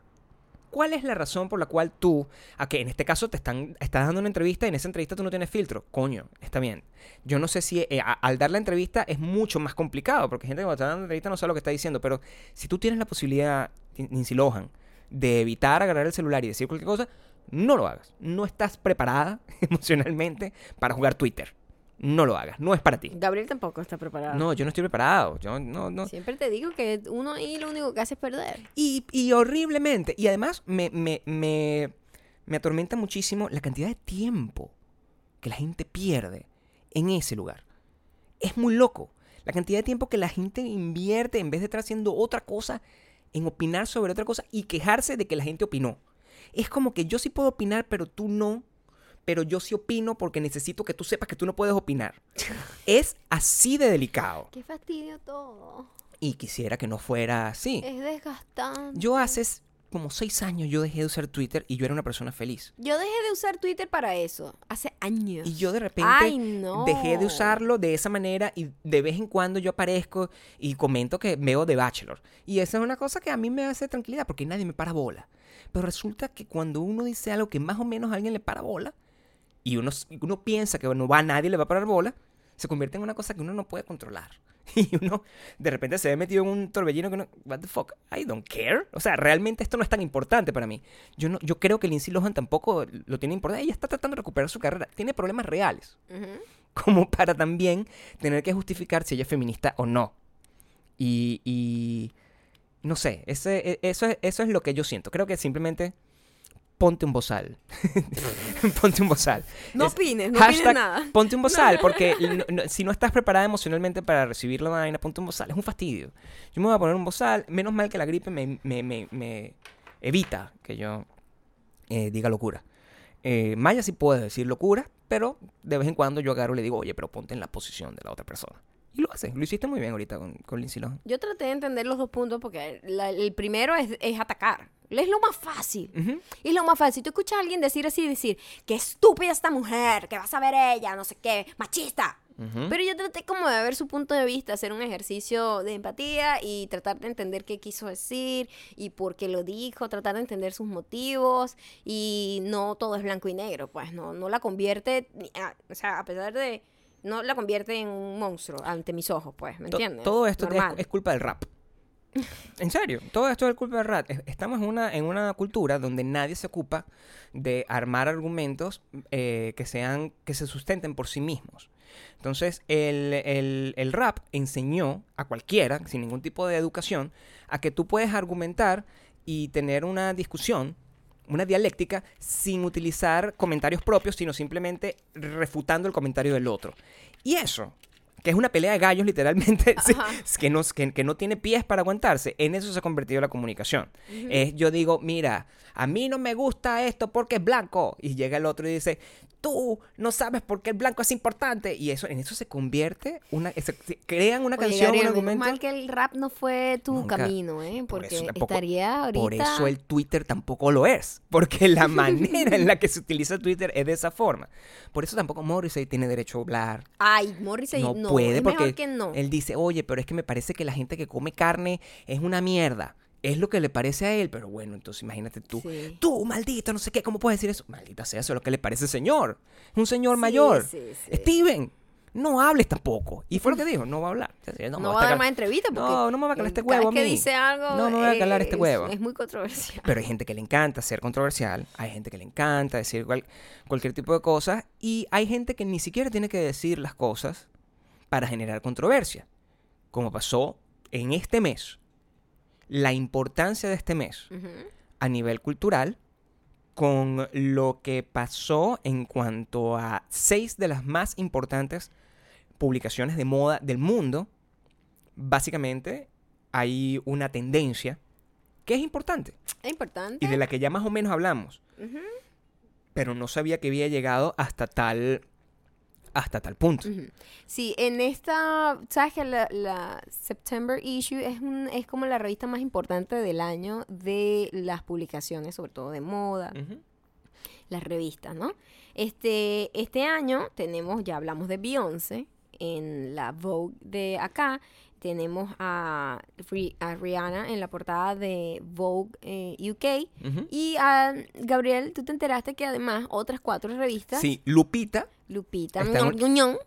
¿Cuál es la razón por la cual tú, a que en este caso te están, estás dando una entrevista y en esa entrevista tú no tienes filtro? Coño, está bien. Yo no sé si eh, a- al dar la entrevista es mucho más complicado, porque gente que cuando está dando la entrevista no sabe lo que está diciendo, pero si tú tienes la posibilidad, Lindsay Lohan, de evitar agarrar el celular y decir cualquier cosa, no lo hagas. No estás preparada emocionalmente para jugar Twitter. No lo hagas. No es para ti. Gabriel tampoco está preparado. No, yo no estoy preparado. Yo no, no. Siempre te digo que uno ahí lo único que hace es perder. Y, y horriblemente. Y además me, me, me, me atormenta muchísimo la cantidad de tiempo que la gente pierde en ese lugar. Es muy loco. La cantidad de tiempo que la gente invierte en vez de estar haciendo otra cosa, en opinar sobre otra cosa y quejarse de que la gente opinó. Es como que yo sí puedo opinar, pero tú no. Pero yo sí opino porque necesito que tú sepas que tú no puedes opinar. es así de delicado. Qué fastidio todo. Y quisiera que no fuera así. Es desgastante. Yo hace como seis años yo dejé de usar Twitter y yo era una persona feliz. Yo dejé de usar Twitter para eso. Hace años. Y yo de repente Ay, no. dejé de usarlo de esa manera y de vez en cuando yo aparezco y comento que veo The Bachelor. Y esa es una cosa que a mí me hace tranquilidad porque nadie me para bola. Pero resulta que cuando uno dice algo que más o menos a alguien le para bola y uno, piensa que no va a nadie le va a parar bola, se convierte en una cosa que uno no puede controlar. Y uno de repente se ve metido en un torbellino que uno, what the fuck, I don't care. O sea, realmente esto no es tan importante para mí. Yo, no, yo creo que Lindsay Lohan tampoco lo tiene importante. Ella está tratando de recuperar su carrera. Tiene problemas reales. Como para también tener que justificar si ella es feminista o no. Y, y no sé, ese, e- eso, es, eso es lo que yo siento. Creo que simplemente ponte un bozal. ponte un bozal. No Es- opines, no hashtag opines nada. Ponte un bozal, porque no- no- si no estás preparada emocionalmente para recibir la vaina, ponte un bozal. Es un fastidio. Yo me voy a poner un bozal. Menos mal que la gripe me, me- me- me evita que yo eh, diga locura. Eh, Maya sí puede decir locura, pero de vez en cuando yo agarro y le digo, oye, pero ponte en la posición de la otra persona. Y lo hace. Lo hiciste muy bien ahorita con, con Lindsay Lohan. Yo traté de entender los dos puntos porque la- el primero es, es atacar. Es lo más fácil. Es lo más fácil. Si tú escuchas a alguien decir así, decir, qué estúpida esta mujer, que vas a ver ella, no sé qué, machista. Pero yo traté como de ver su punto de vista, hacer un ejercicio de empatía y tratar de entender qué quiso decir y por qué lo dijo, tratar de entender sus motivos y no todo es blanco y negro, pues no, no la convierte, ni a- o sea, a pesar de, no la convierte en un monstruo ante mis ojos, pues, ¿me entiendes? Todo esto es, es culpa del rap. En serio, todo esto es culpa del rap. Es- Estamos en una, en una cultura donde nadie se ocupa de armar argumentos eh, que sean, que se sustenten por sí mismos. Entonces, el, el- el rap enseñó a cualquiera, sin ningún tipo de educación, a que tú puedes argumentar y tener una discusión, una dialéctica, sin utilizar comentarios propios, sino simplemente refutando el comentario del otro. Y eso, que es una pelea de gallos literalmente, que, no, que, que no tiene pies para aguantarse, en eso se ha convertido la comunicación. Es yo digo, mira, a mí no me gusta esto porque es blanco. Y llega el otro y dice, tú no sabes por qué el blanco es importante. Y eso, en eso se convierte, una, se- se- crean una Oye, canción, Gabriel, un menos argumento. mal que el rap no fue tu Nunca. camino, ¿eh? Por Porque eso tampoco- estaría ahorita... Por eso el Twitter tampoco lo es. Porque la manera en la que se utiliza Twitter es de esa forma. Por eso tampoco Morrissey tiene derecho a hablar. Ay, Morrissey, no, no, puede es porque mejor que no. él dice, oye, pero es que me parece que la gente que come carne es una mierda. Es lo que le parece a él, pero bueno, entonces imagínate tú. Sí. Tú, maldito, no sé qué, ¿cómo puedes decir eso? Maldita sea, eso es lo que le parece al señor. Un señor Sí, mayor. sí, sí. Steven, no hables tampoco. Y fue lo que dijo, no va a hablar. No, me va a dar más entrevistas porque... No, no me va a calar este huevo a que dice algo... No me va a calar este es- huevo. Es muy controversial. Pero hay gente que le encanta ser controversial, hay gente que le encanta decir cual- cualquier tipo de cosas y hay gente que ni siquiera tiene que decir las cosas para generar controversia. Como pasó en este mes. La importancia de este mes a nivel cultural con lo que pasó en cuanto a seis de las más importantes publicaciones de moda del mundo. Básicamente hay una tendencia que es importante Es importante. y de la que ya más o menos hablamos, pero no sabía que había llegado hasta tal hasta tal punto. Sí, en esta, sabes que la, la September issue es un, es como la revista más importante del año de las publicaciones, sobre todo de moda, las revistas, ¿no? Este, este año tenemos, ya hablamos de Beyoncé en la Vogue de acá. Tenemos a, a Rihanna en la portada de Vogue eh, UK. Y a Gabriel, tú te enteraste que además otras cuatro revistas, Sí, Lupita Lupita, Está en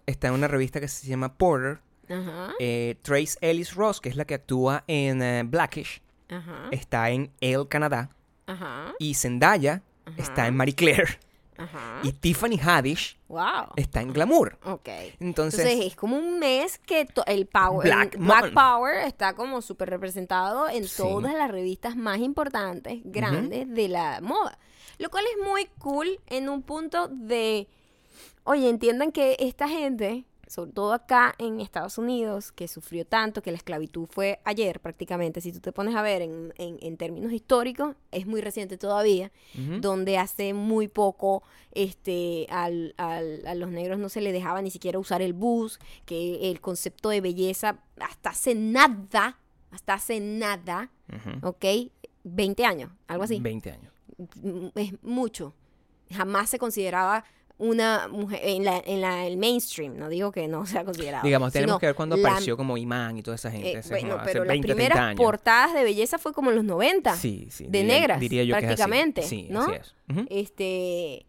está en una revista que se llama Porter. ajá, Eh, Trace Ellis Ross, que es la que actúa en eh, Blackish, ajá, está en Elle Canadá. ajá, Y Zendaya está en Marie Claire. Ajá. Y Tiffany Haddish wow. está en Glamour. Ok. Entonces, Entonces es como un mes que el power, Black el Black. Power está como súper representado en Sí. todas las revistas más importantes, grandes de la moda. Lo cual es muy cool en un punto de, oye, entiendan que esta gente, sobre todo acá en Estados Unidos, que sufrió tanto, que la esclavitud fue ayer prácticamente, si tú te pones a ver en, en- en términos históricos, es muy reciente todavía, donde hace muy poco este al, al- a los negros no se les dejaba ni siquiera usar el bus, que el concepto de belleza hasta hace nada, hasta hace nada, ujú, ¿ok? 20 años, algo así. 20 años. Es mucho. Jamás se consideraba una mujer en la, en la el mainstream, no digo que no sea considerado. Digamos, tenemos que ver cuando la- apareció como imán y toda esa gente. eh, hace bueno, hace pero las 20, 30 primeras portadas de belleza fue como en los 90. Sí, sí. de diría- negras, diría yo que es así. prácticamente, Sí, ¿no? así es. Este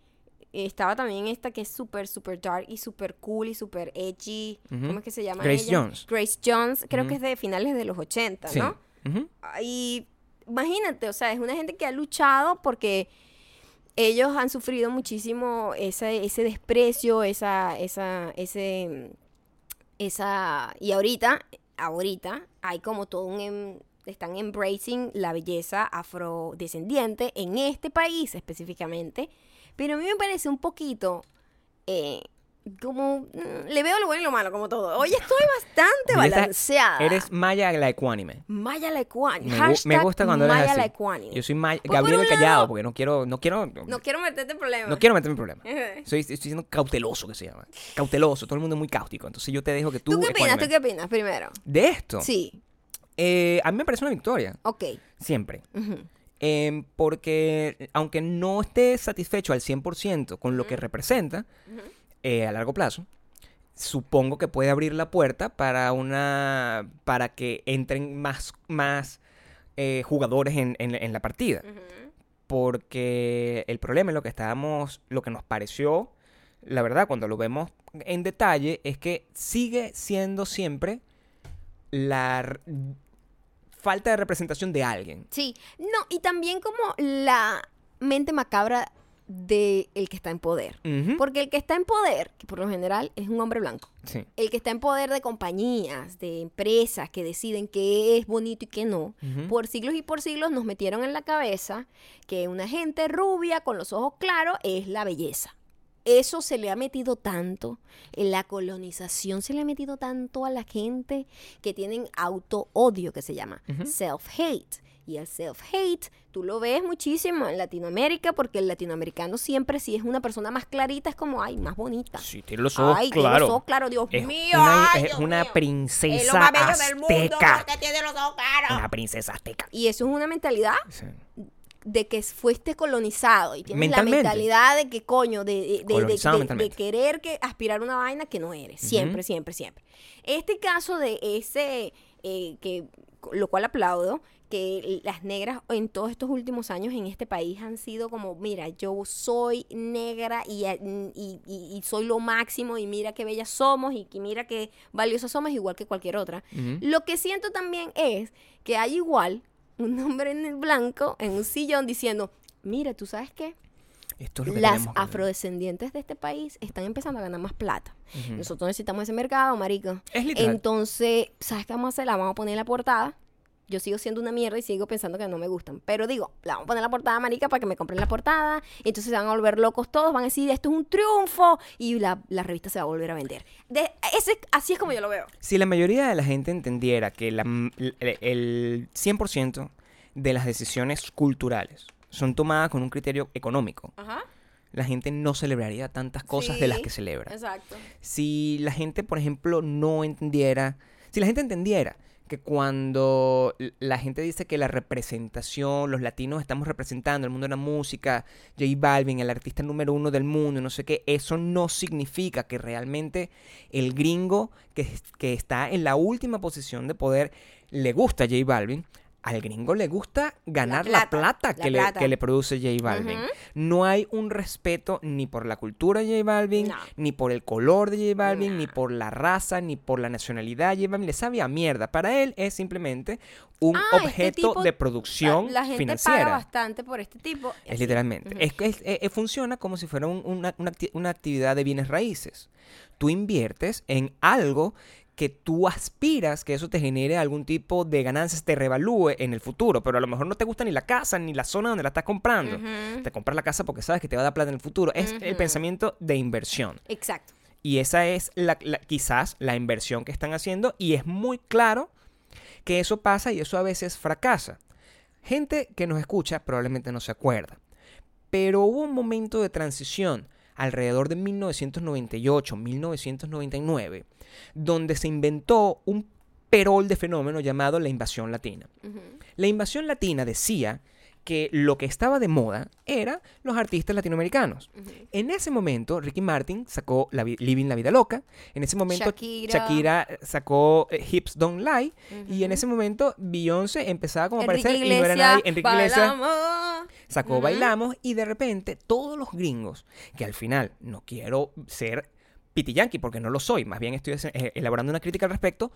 estaba también esta que es súper, súper dark y súper cool y súper edgy. ¿Cómo es que se llama? Grace ella? Jones. Grace Jones, creo que es de finales de los 80, Sí. ¿no? Ujú. Y imagínate, o sea, es una gente que ha luchado porque ellos han sufrido muchísimo ese, ese desprecio, esa, esa, ese, esa, y ahorita, ahorita hay como todo un, em- están embracing la belleza afrodescendiente en este país específicamente, pero a mí me parece un poquito, eh, como, mm, le veo lo bueno y lo malo, como todo. Hoy estoy bastante balanceada. Eres Maya la ecuánime. Maya la ecuánime. Me, gu- me gusta cuando eres Maya así. la ecuánime. Yo soy Maya, Pues, Gabriel el callado, lado- porque no quiero, no quiero, No quiero meterte en problemas. no quiero meterme en problemas. Soy, estoy siendo cauteloso, que se llama. Cauteloso, todo el mundo es muy cáustico. Entonces yo te dejo que tú... ¿Tú qué opinas? ecuánime. ¿Tú qué opinas primero? De esto, Sí, eh, a mí me parece una victoria, ok. siempre. Em, porque aunque no esté satisfecho al 100% con lo que representa eh, a largo plazo, supongo que puede abrir la puerta para una para que entren más, más eh, jugadores en, en- en la partida. Porque el problema, lo que estábamos, lo que nos pareció, la verdad, cuando lo vemos en detalle, es que sigue siendo siempre la falta de representación de alguien. Sí, no, y también como la mente macabra del el que está en poder. Porque el que está en poder, que por lo general es un hombre blanco, Sí. el que está en poder de compañías, de empresas que deciden qué es bonito y qué no, por siglos y por siglos nos metieron en la cabeza que una gente rubia con los ojos claros es la belleza. Eso se le ha metido tanto, en la colonización se le ha metido tanto a la gente que tienen auto-odio, que se llama self-hate. Y el self-hate, tú lo ves muchísimo en Latinoamérica, porque el latinoamericano siempre, si es una persona más clarita, es como, ay, más bonita. Sí, tiene los ojos ay, tiene claros. los ojos claros, Dios Es mío. una, ay, es Dios una mío. princesa Es lo más bello del mundo azteca. porque tiene los ojos claros. Una princesa azteca. Y eso es una mentalidad Sí. de que fuiste colonizado y tienes la mentalidad de que coño, de, de- querer que aspirar a una vaina que no eres. Siempre, siempre, siempre. Este caso de ese, eh, que lo cual aplaudo, que las negras en todos estos últimos años en este país han sido como, mira, yo soy negra y, y- y- y soy lo máximo y mira qué bellas somos y que mira qué valiosas somos igual que cualquier otra. Lo que siento también es que hay igual un hombre en el blanco en un sillón diciendo, mira, ¿tú sabes qué? Esto es lo que Las afrodescendientes de este país están empezando a ganar más plata. Nosotros necesitamos ese mercado, marico. Es literal. Entonces, ¿sabes qué vamos a hacer? La vamos a poner en la portada. Yo sigo siendo una mierda y sigo pensando que no me gustan. Pero digo, la vamos a poner la portada, marica, para que me compren la portada. Entonces se van a volver locos todos. Van a decir, esto es un triunfo. Y la, la revista se va a volver a vender. De, ese, así es como yo lo veo. Si la mayoría de la gente entendiera que la el, el 100% de las decisiones culturales son tomadas con un criterio económico, Ajá. la gente no celebraría tantas cosas de las que celebra. Exacto. Si la gente, por ejemplo, no entendiera, si la gente entendiera que cuando la gente dice que la representación, los latinos estamos representando el mundo de la música, J Balvin, el artista número uno del mundo, no sé qué, eso no significa que realmente el gringo que, que está en la última posición de poder le gusta J Balvin. Al gringo le gusta ganar la plata, plata, la que, plata. Le, que le produce J Balvin. No hay un respeto ni por la cultura de J Balvin, No. ni por el color de J Balvin, ni por la raza, ni por la nacionalidad de J Balvin. Le sabe a mierda. Para él es simplemente un Ah, este objeto tipo- de producción La gente paga financiera. bastante por este tipo. Es Así. literalmente. Es, eh, eh, funciona como si fuera un- una, una actividad de bienes raíces. Tú inviertes en algo que tú aspiras que eso te genere algún tipo de ganancias, te revalúe en el futuro, pero a lo mejor no te gusta ni la casa ni la zona donde la estás comprando. Te compras la casa porque sabes que te va a dar plata en el futuro. Es el pensamiento de inversión. Exacto. Y esa es la, la- quizás la inversión que están haciendo y es muy claro que eso pasa y eso a veces fracasa. Gente que nos escucha probablemente no se acuerda, pero hubo un momento de transición alrededor de 1998, 1999, donde se inventó un perol de fenómeno llamado la invasión latina. La invasión latina decía que lo que estaba de moda era los artistas latinoamericanos. En ese momento, Ricky Martin sacó la Living la Vida Loca. En ese momento, Shakira. Shakira, sacó eh, Hips Don't Lie. Y en ese momento, Beyoncé empezaba como a aparecer y no era nadie. Enrique Iglesias sacó. Bailamos y de repente todos los gringos, que al final no quiero ser piti yankee porque no lo soy, más bien estoy eh, elaborando una crítica al respecto,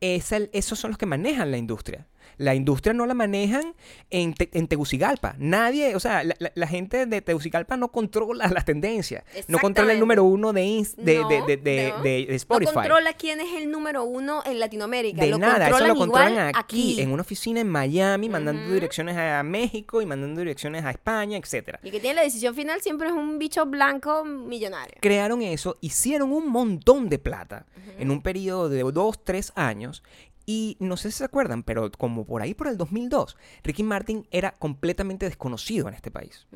es el- esos son los que manejan la industria. La industria no la manejan en, Te- en Tegucigalpa. Nadie, o sea, la, la- la gente de Tegucigalpa no controla las tendencias. No controla el número uno de, de, No, de- de- de- no. de- de No Spotify. controla quién es el número uno en Latinoamérica. De lo nada, eso lo controlan igual aquí, en una oficina en Miami, mandando direcciones a México y mandando direcciones a España, etcétera. Y que tiene la decisión final siempre es un bicho blanco millonario. crearon eso, hicieron un montón de plata en un periodo de dos, tres años. Y no sé si se acuerdan, pero como por ahí por el 2002, Ricky Martin era completamente desconocido en este país.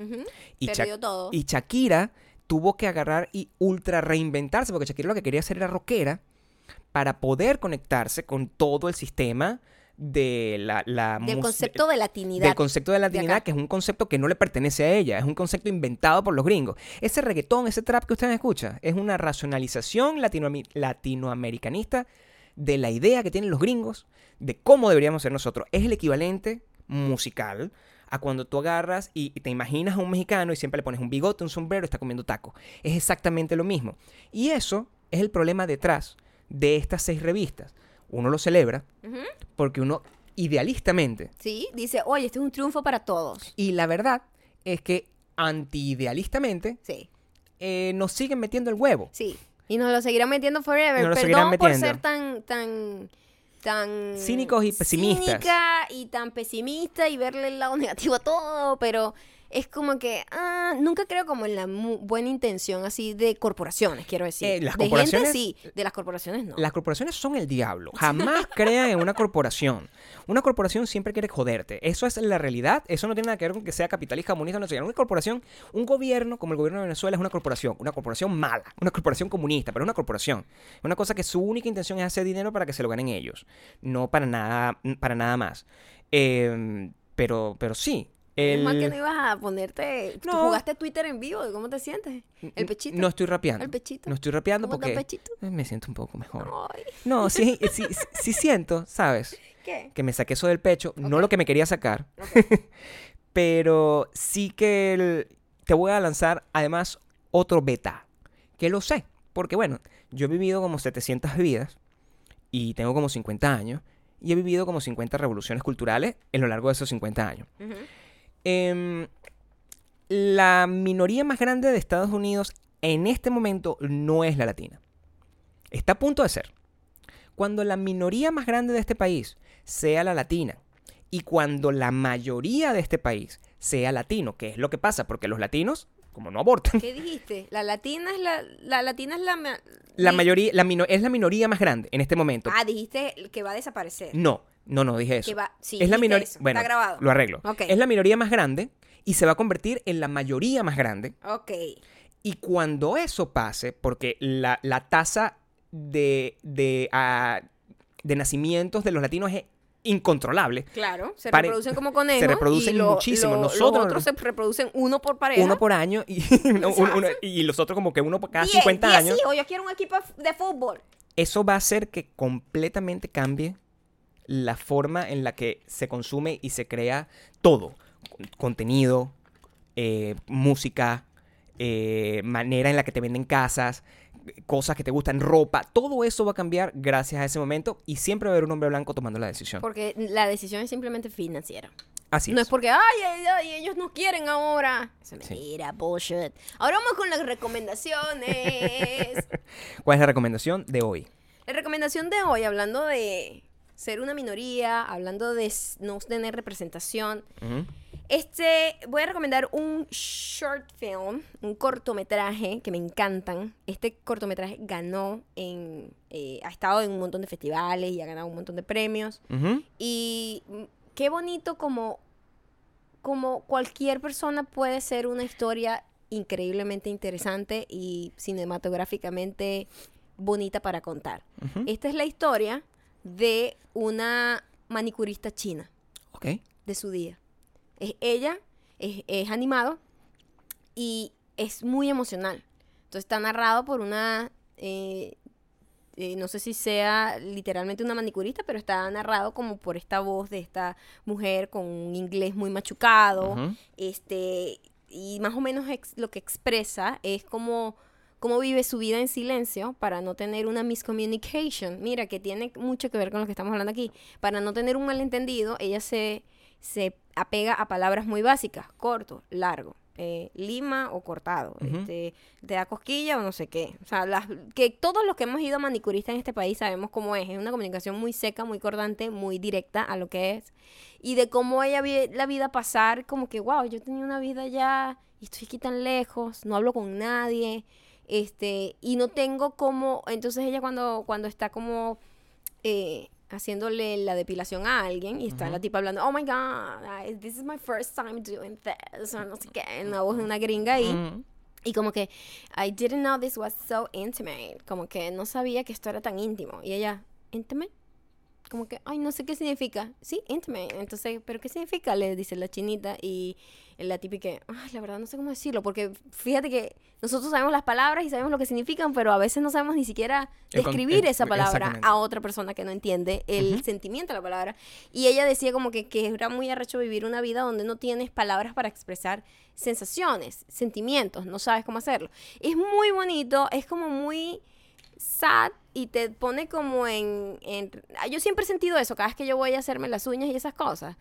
Y, Perdió Sha- todo. y Shakira tuvo que agarrar y ultra reinventarse, porque Shakira lo que quería hacer era rockera para poder conectarse con todo el sistema de la, la Del concepto de latinidad. del concepto de latinidad, acá. que es un concepto que no le pertenece a ella, es un concepto inventado por los gringos. Ese reggaetón, ese trap que ustedes escuchan, es una racionalización latinoami- latinoamericanista de la idea que tienen los gringos de cómo deberíamos ser nosotros. Es el equivalente musical a cuando tú agarras y te imaginas a un mexicano y siempre le pones un bigote, un sombrero y está comiendo taco. Es exactamente lo mismo. Y eso es el problema detrás de estas seis revistas. Uno lo celebra porque uno idealistamente Sí, dice, oye, este es un triunfo para todos. y la verdad es que anti-idealistamente, Sí, eh, nos siguen metiendo el huevo. sí. Y nos lo seguirán metiendo forever. Nos Perdón por metiendo. ser tan, tan, tan... Cínicos y pesimistas. Cínica y tan pesimista y verle el lado negativo a todo, pero es como que ah, nunca creo como en la mu- buena intención así de corporaciones, quiero decir. Eh, las de corporaciones- gente sí, de las corporaciones no. Las corporaciones son el diablo. Jamás crean en una corporación. Una corporación siempre quiere joderte. Eso es la realidad. Eso no tiene nada que ver con que sea capitalista, comunista, no sé. Una corporación, un gobierno como el gobierno de Venezuela es una corporación. Una corporación mala. Una corporación comunista, pero es una corporación. Una cosa que su única intención es hacer dinero para que se lo ganen ellos. No para nada, para nada más. Eh, pero, pero sí. Es más que El... no ibas a ponerte. tú No. jugaste Twitter en vivo, ¿cómo te sientes? El pechito. No estoy rapeando. El pechito. No estoy rapeando ¿Cómo porque el pechito? eh, me siento un poco mejor. Ay, No, sí, sí, sí, sí siento, ¿sabes? ¿Qué? que me saqué eso del pecho, no Ok. lo que me quería sacar, pero sí que el- te voy a lanzar además otro beta, que lo sé, porque bueno, yo he vivido como 700 vidas y tengo como 50 años y he vivido como 50 revoluciones culturales en lo largo de esos 50 años. Ujú. Em, la minoría más grande de Estados Unidos en este momento no es la latina. Está a punto de ser. Cuando la minoría más grande de este país sea la latina y cuando la mayoría de este país sea latino, que es lo que pasa, porque los latinos, como no abortan, ¿Qué dijiste? La latina es la. La latina es la. ma- la mayoría, la mino- es la minoría más grande en este momento. Ah, dijiste que va a desaparecer. No, no, no dije eso. Que va- sí, es la minoría. Bueno, Está grabado. lo arreglo. Ok. Es la minoría más grande y se va a convertir en la mayoría más grande. Ok. Y cuando eso pase, porque la, la tasa de, de, ah, de nacimientos de los latinos es incontrolable. Claro, se Pare- reproducen como conejos. se reproducen y lo- muchísimo. lo- Nosotros- los otros se reproducen uno por pareja. Uno por año y, no, uno- uno- y los otros como que uno por cada Diez, 50 diez años. hijos, yo quiero un equipo de fútbol. Eso va a hacer que completamente cambie la forma en la que se consume y se crea todo. Con- Contenido, eh, música, eh, manera en la que te venden casas, cosas que te gustan, ropa. Todo eso va a cambiar gracias a ese momento y siempre va a haber un hombre blanco tomando la decisión. Porque la decisión es simplemente financiera. Así no es. es porque, ay, ay, ay, ellos nos quieren ahora. Eso es Sí. bullshit. Ahora vamos con las recomendaciones. ¿Cuál es la recomendación de hoy? la recomendación de hoy, hablando de ser una minoría, hablando de no tener representación, Ujú. Este, voy a recomendar un short film, un cortometraje que me encantan. Este cortometraje ganó en, eh, ha estado en un montón de festivales y ha ganado un montón de premios. Y qué bonito como, como cualquier persona puede ser una historia increíblemente interesante y cinematográficamente bonita para contar. Esta es la historia de una manicurista china Ok. de su día. Es ella, es, es animado y es muy emocional. Entonces está narrado por una, eh, eh, no sé si sea literalmente una manicurista, pero está narrado como por esta voz de esta mujer con un inglés muy machucado. Este, y más o menos lo que expresa es como cómo vive su vida en silencio para no tener una miscommunication. Mira, que tiene mucho que ver con lo que estamos hablando aquí. Para no tener un malentendido, ella se, se apega a palabras muy básicas, corto, largo. eh, lima o cortado, este, te da cosquilla o no sé qué. O sea, las, que todos los que hemos ido a manicurista en este país sabemos cómo es. Es una comunicación muy seca, muy cortante, muy directa a lo que es y de cómo ella ve la vida pasar, como que, wow, yo tenía una vida ya y estoy aquí tan lejos, no hablo con nadie, este, y no tengo como, entonces ella cuando, cuando está como eh, haciéndole la depilación a alguien y está la tipa hablando, oh my god, I- this is my first time doing this, o no sé qué, en la voz de una gringa ahí. Ujú. Y como que, I didn't know this was so intimate. Como que no sabía que esto era tan íntimo. Y ella, ¿intimate? Como que, ay, no sé qué significa. Sí, intimate. Entonces, ¿pero qué significa? Le dice la chinita. Y la típica, ay, la verdad no sé cómo decirlo. Porque fíjate que nosotros sabemos las palabras y sabemos lo que significan, pero a veces no sabemos ni siquiera describir esa palabra a otra persona que no entiende el Ujú. sentimiento de la palabra. Y ella decía como que, que era muy arrecho vivir una vida donde no tienes palabras para expresar sensaciones, sentimientos, no sabes cómo hacerlo. Es muy bonito, es como muy sad y te pone como en, en- ah, Yo siempre he sentido eso, cada vez que yo voy a hacerme las uñas y esas cosas,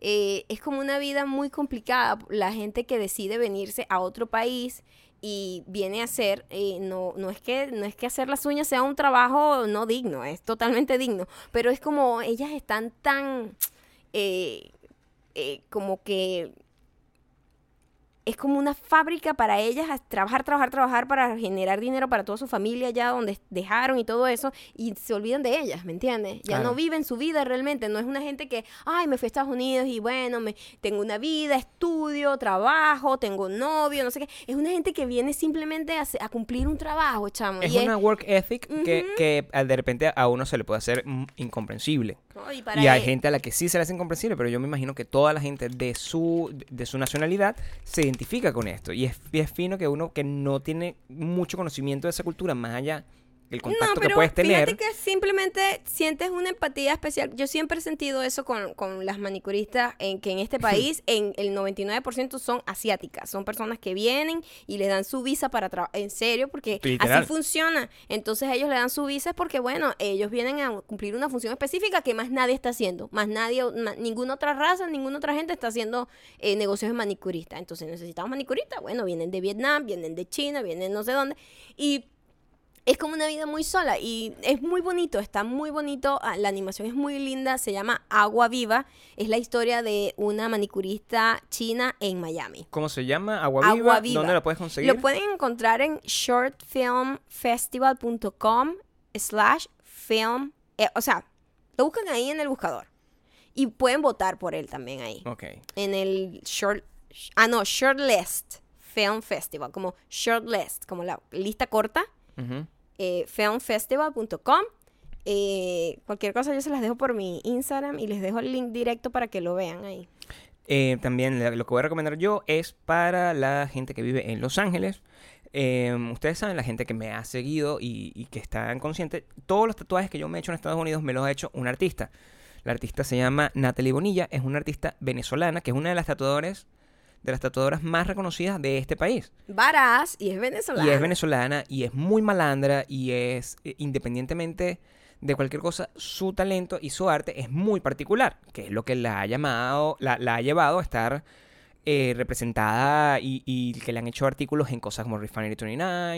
eh, es como una vida muy complicada. La gente que decide venirse a otro país y viene a hacer, eh, no, no, es que, no es que hacer las uñas sea un trabajo no digno, es totalmente digno, pero es como ellas están tan, eh, como que es como una fábrica para ellas, a trabajar, trabajar, trabajar para generar dinero para toda su familia allá donde dejaron y todo eso, y se olvidan de ellas, ¿me entiendes? Ya Claro. no viven su vida realmente, no es una gente que, ay, me fui a Estados Unidos y bueno, me, tengo una vida, estudio, trabajo, tengo novio, no sé qué. Es una gente que viene simplemente a, a cumplir un trabajo, chamo. Es y una work ethic que, que ah, de repente a uno se le puede hacer mm, incomprensible. ¿No? y para Y hay gente a la que sí se le hace incomprensible, pero yo me imagino que toda la gente de su, de su nacionalidad se identifica con esto. Y es, y es fino que uno que no tiene mucho conocimiento de esa cultura, más allá del contacto no, que pero puedes tener. fíjate que simplemente sientes una empatía especial. Yo siempre he sentido eso con, con las manicuristas, en que en este país en el 99% son asiáticas. Son personas que vienen y les dan su visa para trabajar. En serio, porque Literal. así funciona. Entonces ellos le dan su visa porque, bueno, ellos vienen a cumplir una función específica que más nadie está haciendo. Más nadie, ninguna otra raza, ninguna otra gente está haciendo eh, negocios de manicuristas. Entonces necesitamos manicuristas. Bueno, vienen de Vietnam, vienen de China, vienen no sé dónde. Y es como una vida muy sola y es muy bonito, está muy bonito, ah, la animación es muy linda, se llama Agua Viva, es la historia de una manicurista china en Miami. ¿Cómo se llama? Agua Viva. Agua Viva. ¿Dónde lo puedes conseguir? Lo pueden encontrar en shortfilmfestival.com slash film, eh, o sea, lo buscan ahí en el buscador y pueden votar por él también ahí, Ok. en el short, ah no, shortlist film festival, como shortlist, como la lista corta. Eh, filmfestival.com. Eh, cualquier cosa yo se las dejo por mi Instagram y les dejo el link directo para que lo vean ahí. Eh, también lo que voy a recomendar yo es para la gente que vive en Los Ángeles. Eh, ustedes saben, la gente que me ha seguido y, y que están conscientes, todos los tatuajes que yo me he hecho en Estados Unidos me los ha hecho un artista. La artista se llama Natalie Bonilla, es una artista venezolana que es una de las tatuadores, de las tatuadoras más reconocidas de este país. Varaz y es venezolana. Y es venezolana y es muy malandra y es, eh, independientemente de cualquier cosa, su talento y su arte es muy particular, que es lo que la ha llamado, la, la ha llevado a estar eh, representada y, y que le han hecho artículos en cosas como Refinery 29,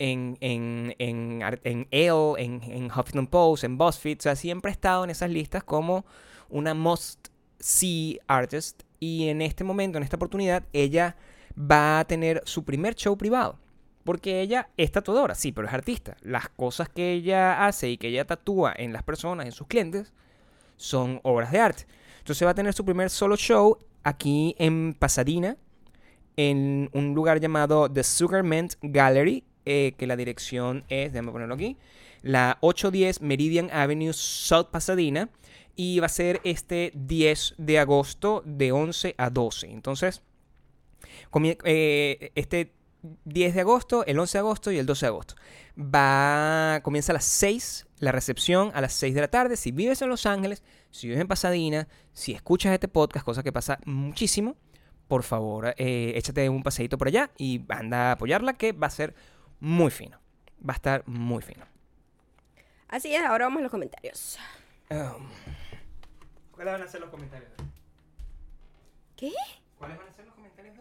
en, en, en, en Elle, en, en Huffington Post, en BuzzFeed, o sea, siempre ha estado en esas listas como una must see artist y en este momento, en esta oportunidad, ella va a tener su primer show privado. Porque ella es tatuadora, sí, pero es artista. Las cosas que ella hace y que ella tatúa en las personas, en sus clientes, son obras de arte. Entonces va a tener su primer solo show aquí en Pasadena, en un lugar llamado The Sugar Mint Gallery, eh, que la dirección es, déjame ponerlo aquí, la 810 Meridian Avenue, South Pasadena, y va a ser este 10 de agosto de 11 a 12. Entonces, eh, este 10 de agosto, el 11 de agosto y el 12 de agosto. Va, comienza a las 6, la recepción a las 6 de la tarde. Si vives en Los Ángeles, si vives en Pasadena, si escuchas este podcast, cosa que pasa muchísimo, por favor, eh, échate un paseíto por allá y anda a apoyarla, que va a ser muy fino. Va a estar muy fino. Así es, ahora vamos a los comentarios. Um, ¿Cuáles van a ser los comentarios? ¿Qué? ¿Cuáles van a ser los comentarios?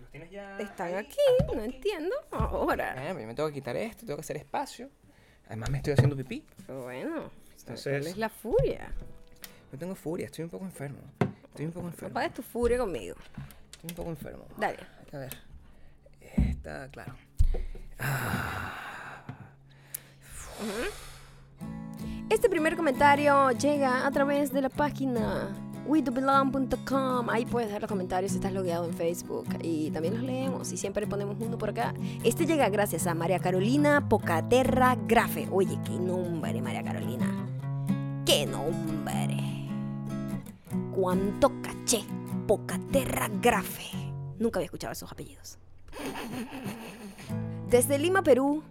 ¿Los tienes ya? Están ahí? aquí, no entiendo. Ahora. Ah, pero yo me tengo que quitar esto, tengo que hacer espacio. Además me estoy haciendo pipí. Pero bueno, Entonces- ¿cuál es la furia? No tengo furia, estoy un poco enfermo. Estoy un poco No enfermo. pagues tu furia conmigo. Estoy un poco enfermo. Dale. A ver. Está claro. Este primer comentario llega a través de la página WeDoBelong.com. Ahí puedes dejar los comentarios si estás logueado en Facebook. Y también los leemos y siempre ponemos uno por acá. Este llega gracias a María Carolina Pocaterra Grafe. Oye, qué nombre, María Carolina. ¡Qué nombre! ¡Cuánto caché! Pocaterra Grafe. Nunca había escuchado esos apellidos. Desde Lima, Perú.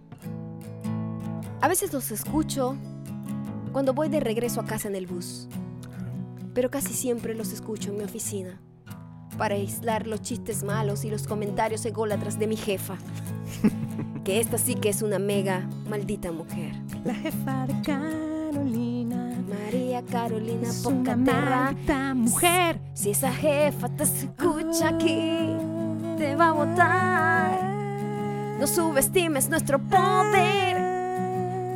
A veces los escucho cuando voy de regreso a casa en el bus, pero casi siempre los escucho en mi oficina para aislar los chistes malos y los comentarios ególatras de mi jefa. Que esta sí que es una mega maldita mujer. La jefa de Carolina. María Carolina Es una maldita mujer. Si esa jefa te escucha aquí, te va a votar. No subestimes nuestro poder.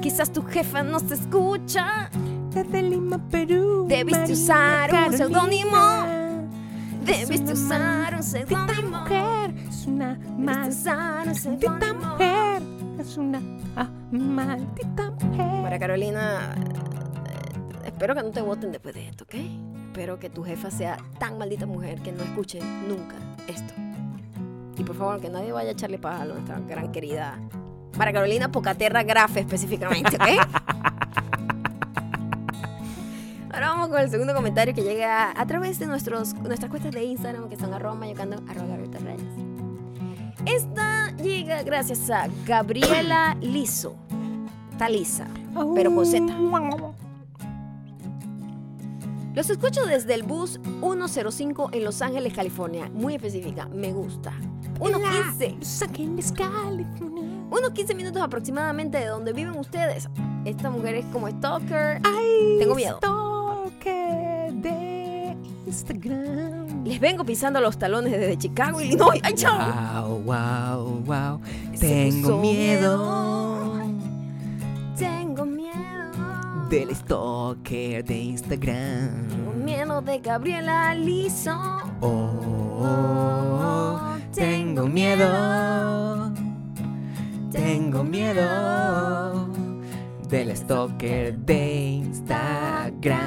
Quizás tu jefa no se escucha. Desde Lima, Perú. Debiste usar un Carolina. seudónimo. Debiste usar un seudónimo. mujer. Es una maldita un mujer. Es una ah, maldita mujer. María Carolina, eh, espero que no te voten después de esto, ¿ok? Espero que tu jefa sea tan maldita mujer que no escuche nunca esto. Y por favor, que nadie vaya a echarle paja a nuestra gran querida María Carolina Pocaterra Grafe específicamente, ¿ok? Ahora vamos con el segundo comentario que llega a través de nuestros, nuestras cuentas de Instagram que son arroba mayocando, arroba Torreyes. Esta llega gracias a Gabriela Lizo. Está lisa, pero con Z. Los escucho desde el bus 105 en Los Ángeles, California. Muy específica, me gusta. 1.15. Los Ángeles, California. Unos 15 minutos aproximadamente de donde viven ustedes. Esta mujer es como stalker. Ay, Tengo miedo. stalker de Instagram. Les vengo pisando los talones desde Chicago, Illinois. ¡Ay, chao! Wow, wow, wow. Tengo miedo Tengo miedo. del stalker de Instagram. Tengo miedo de Gabriela Lizo. Oh, oh, oh, tengo miedo. Tengo miedo del stalker de Instagram.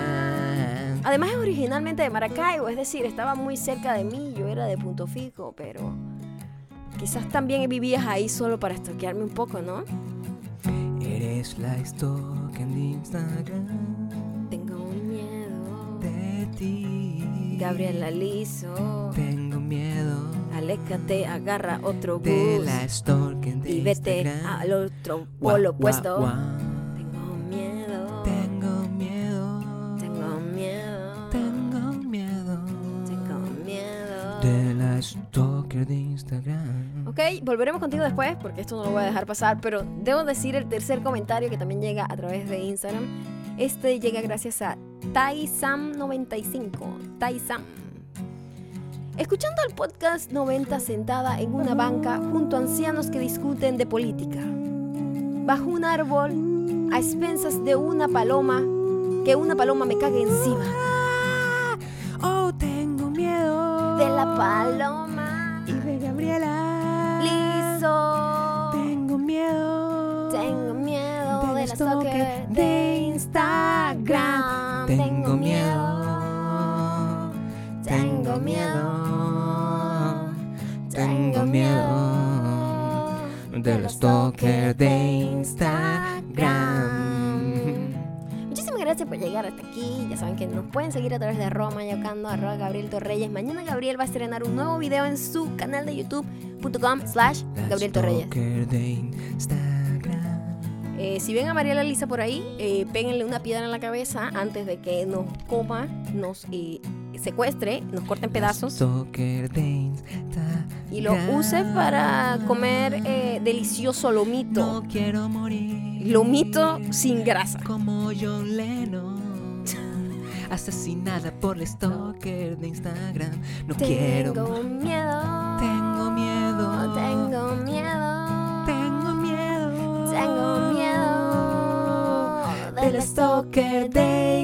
Además es originalmente de Maracaibo, es decir, estaba muy cerca de mí, yo era de Punto Fijo, pero quizás también vivías ahí solo para estoquearme un poco, ¿no? Eres la stalker de Instagram Tengo miedo. de ti. Gabriela Lizo, Tengo miedo aléjate, agarra otro de bus la stalker de y vete Instagram. al otro polo opuesto. Tengo miedo. Tengo miedo. Tengo miedo. Tengo miedo. Tengo miedo. De la stalker de Instagram. Ok, volveremos contigo después porque esto no lo voy a dejar pasar, pero debo decir el tercer comentario que también llega a través de Instagram. Este llega gracias a TaiSam95. TaiSam. Escuchando el podcast 90 sentada en una banca junto a ancianos que discuten de política. Bajo un árbol, a expensas de una paloma, que una paloma me cague encima. Stalker de Instagram. Muchísimas gracias por llegar hasta aquí. Ya saben que nos pueden seguir a través de arroba mayocando, arroba Gabriel Torreyes. Mañana Gabriel va a estrenar un nuevo video en su canal de youtube.com slash La Gabriel Torreyes. stalker de Instagram. Eh, si ven a Mariela Lisa por ahí, eh, péguenle una piedra en la cabeza antes de que nos coma, nos eh, secuestre, nos corte en pedazos Instagram. y lo use para comer eh, delicioso lomito. No quiero morir. Lomito sin grasa. Como John Lennon. Asesinada por el stalker de Instagram. No quiero. Tengo miedo. Tengo miedo. Tengo miedo. Tengo miedo. Tengo miedo. Del stalker de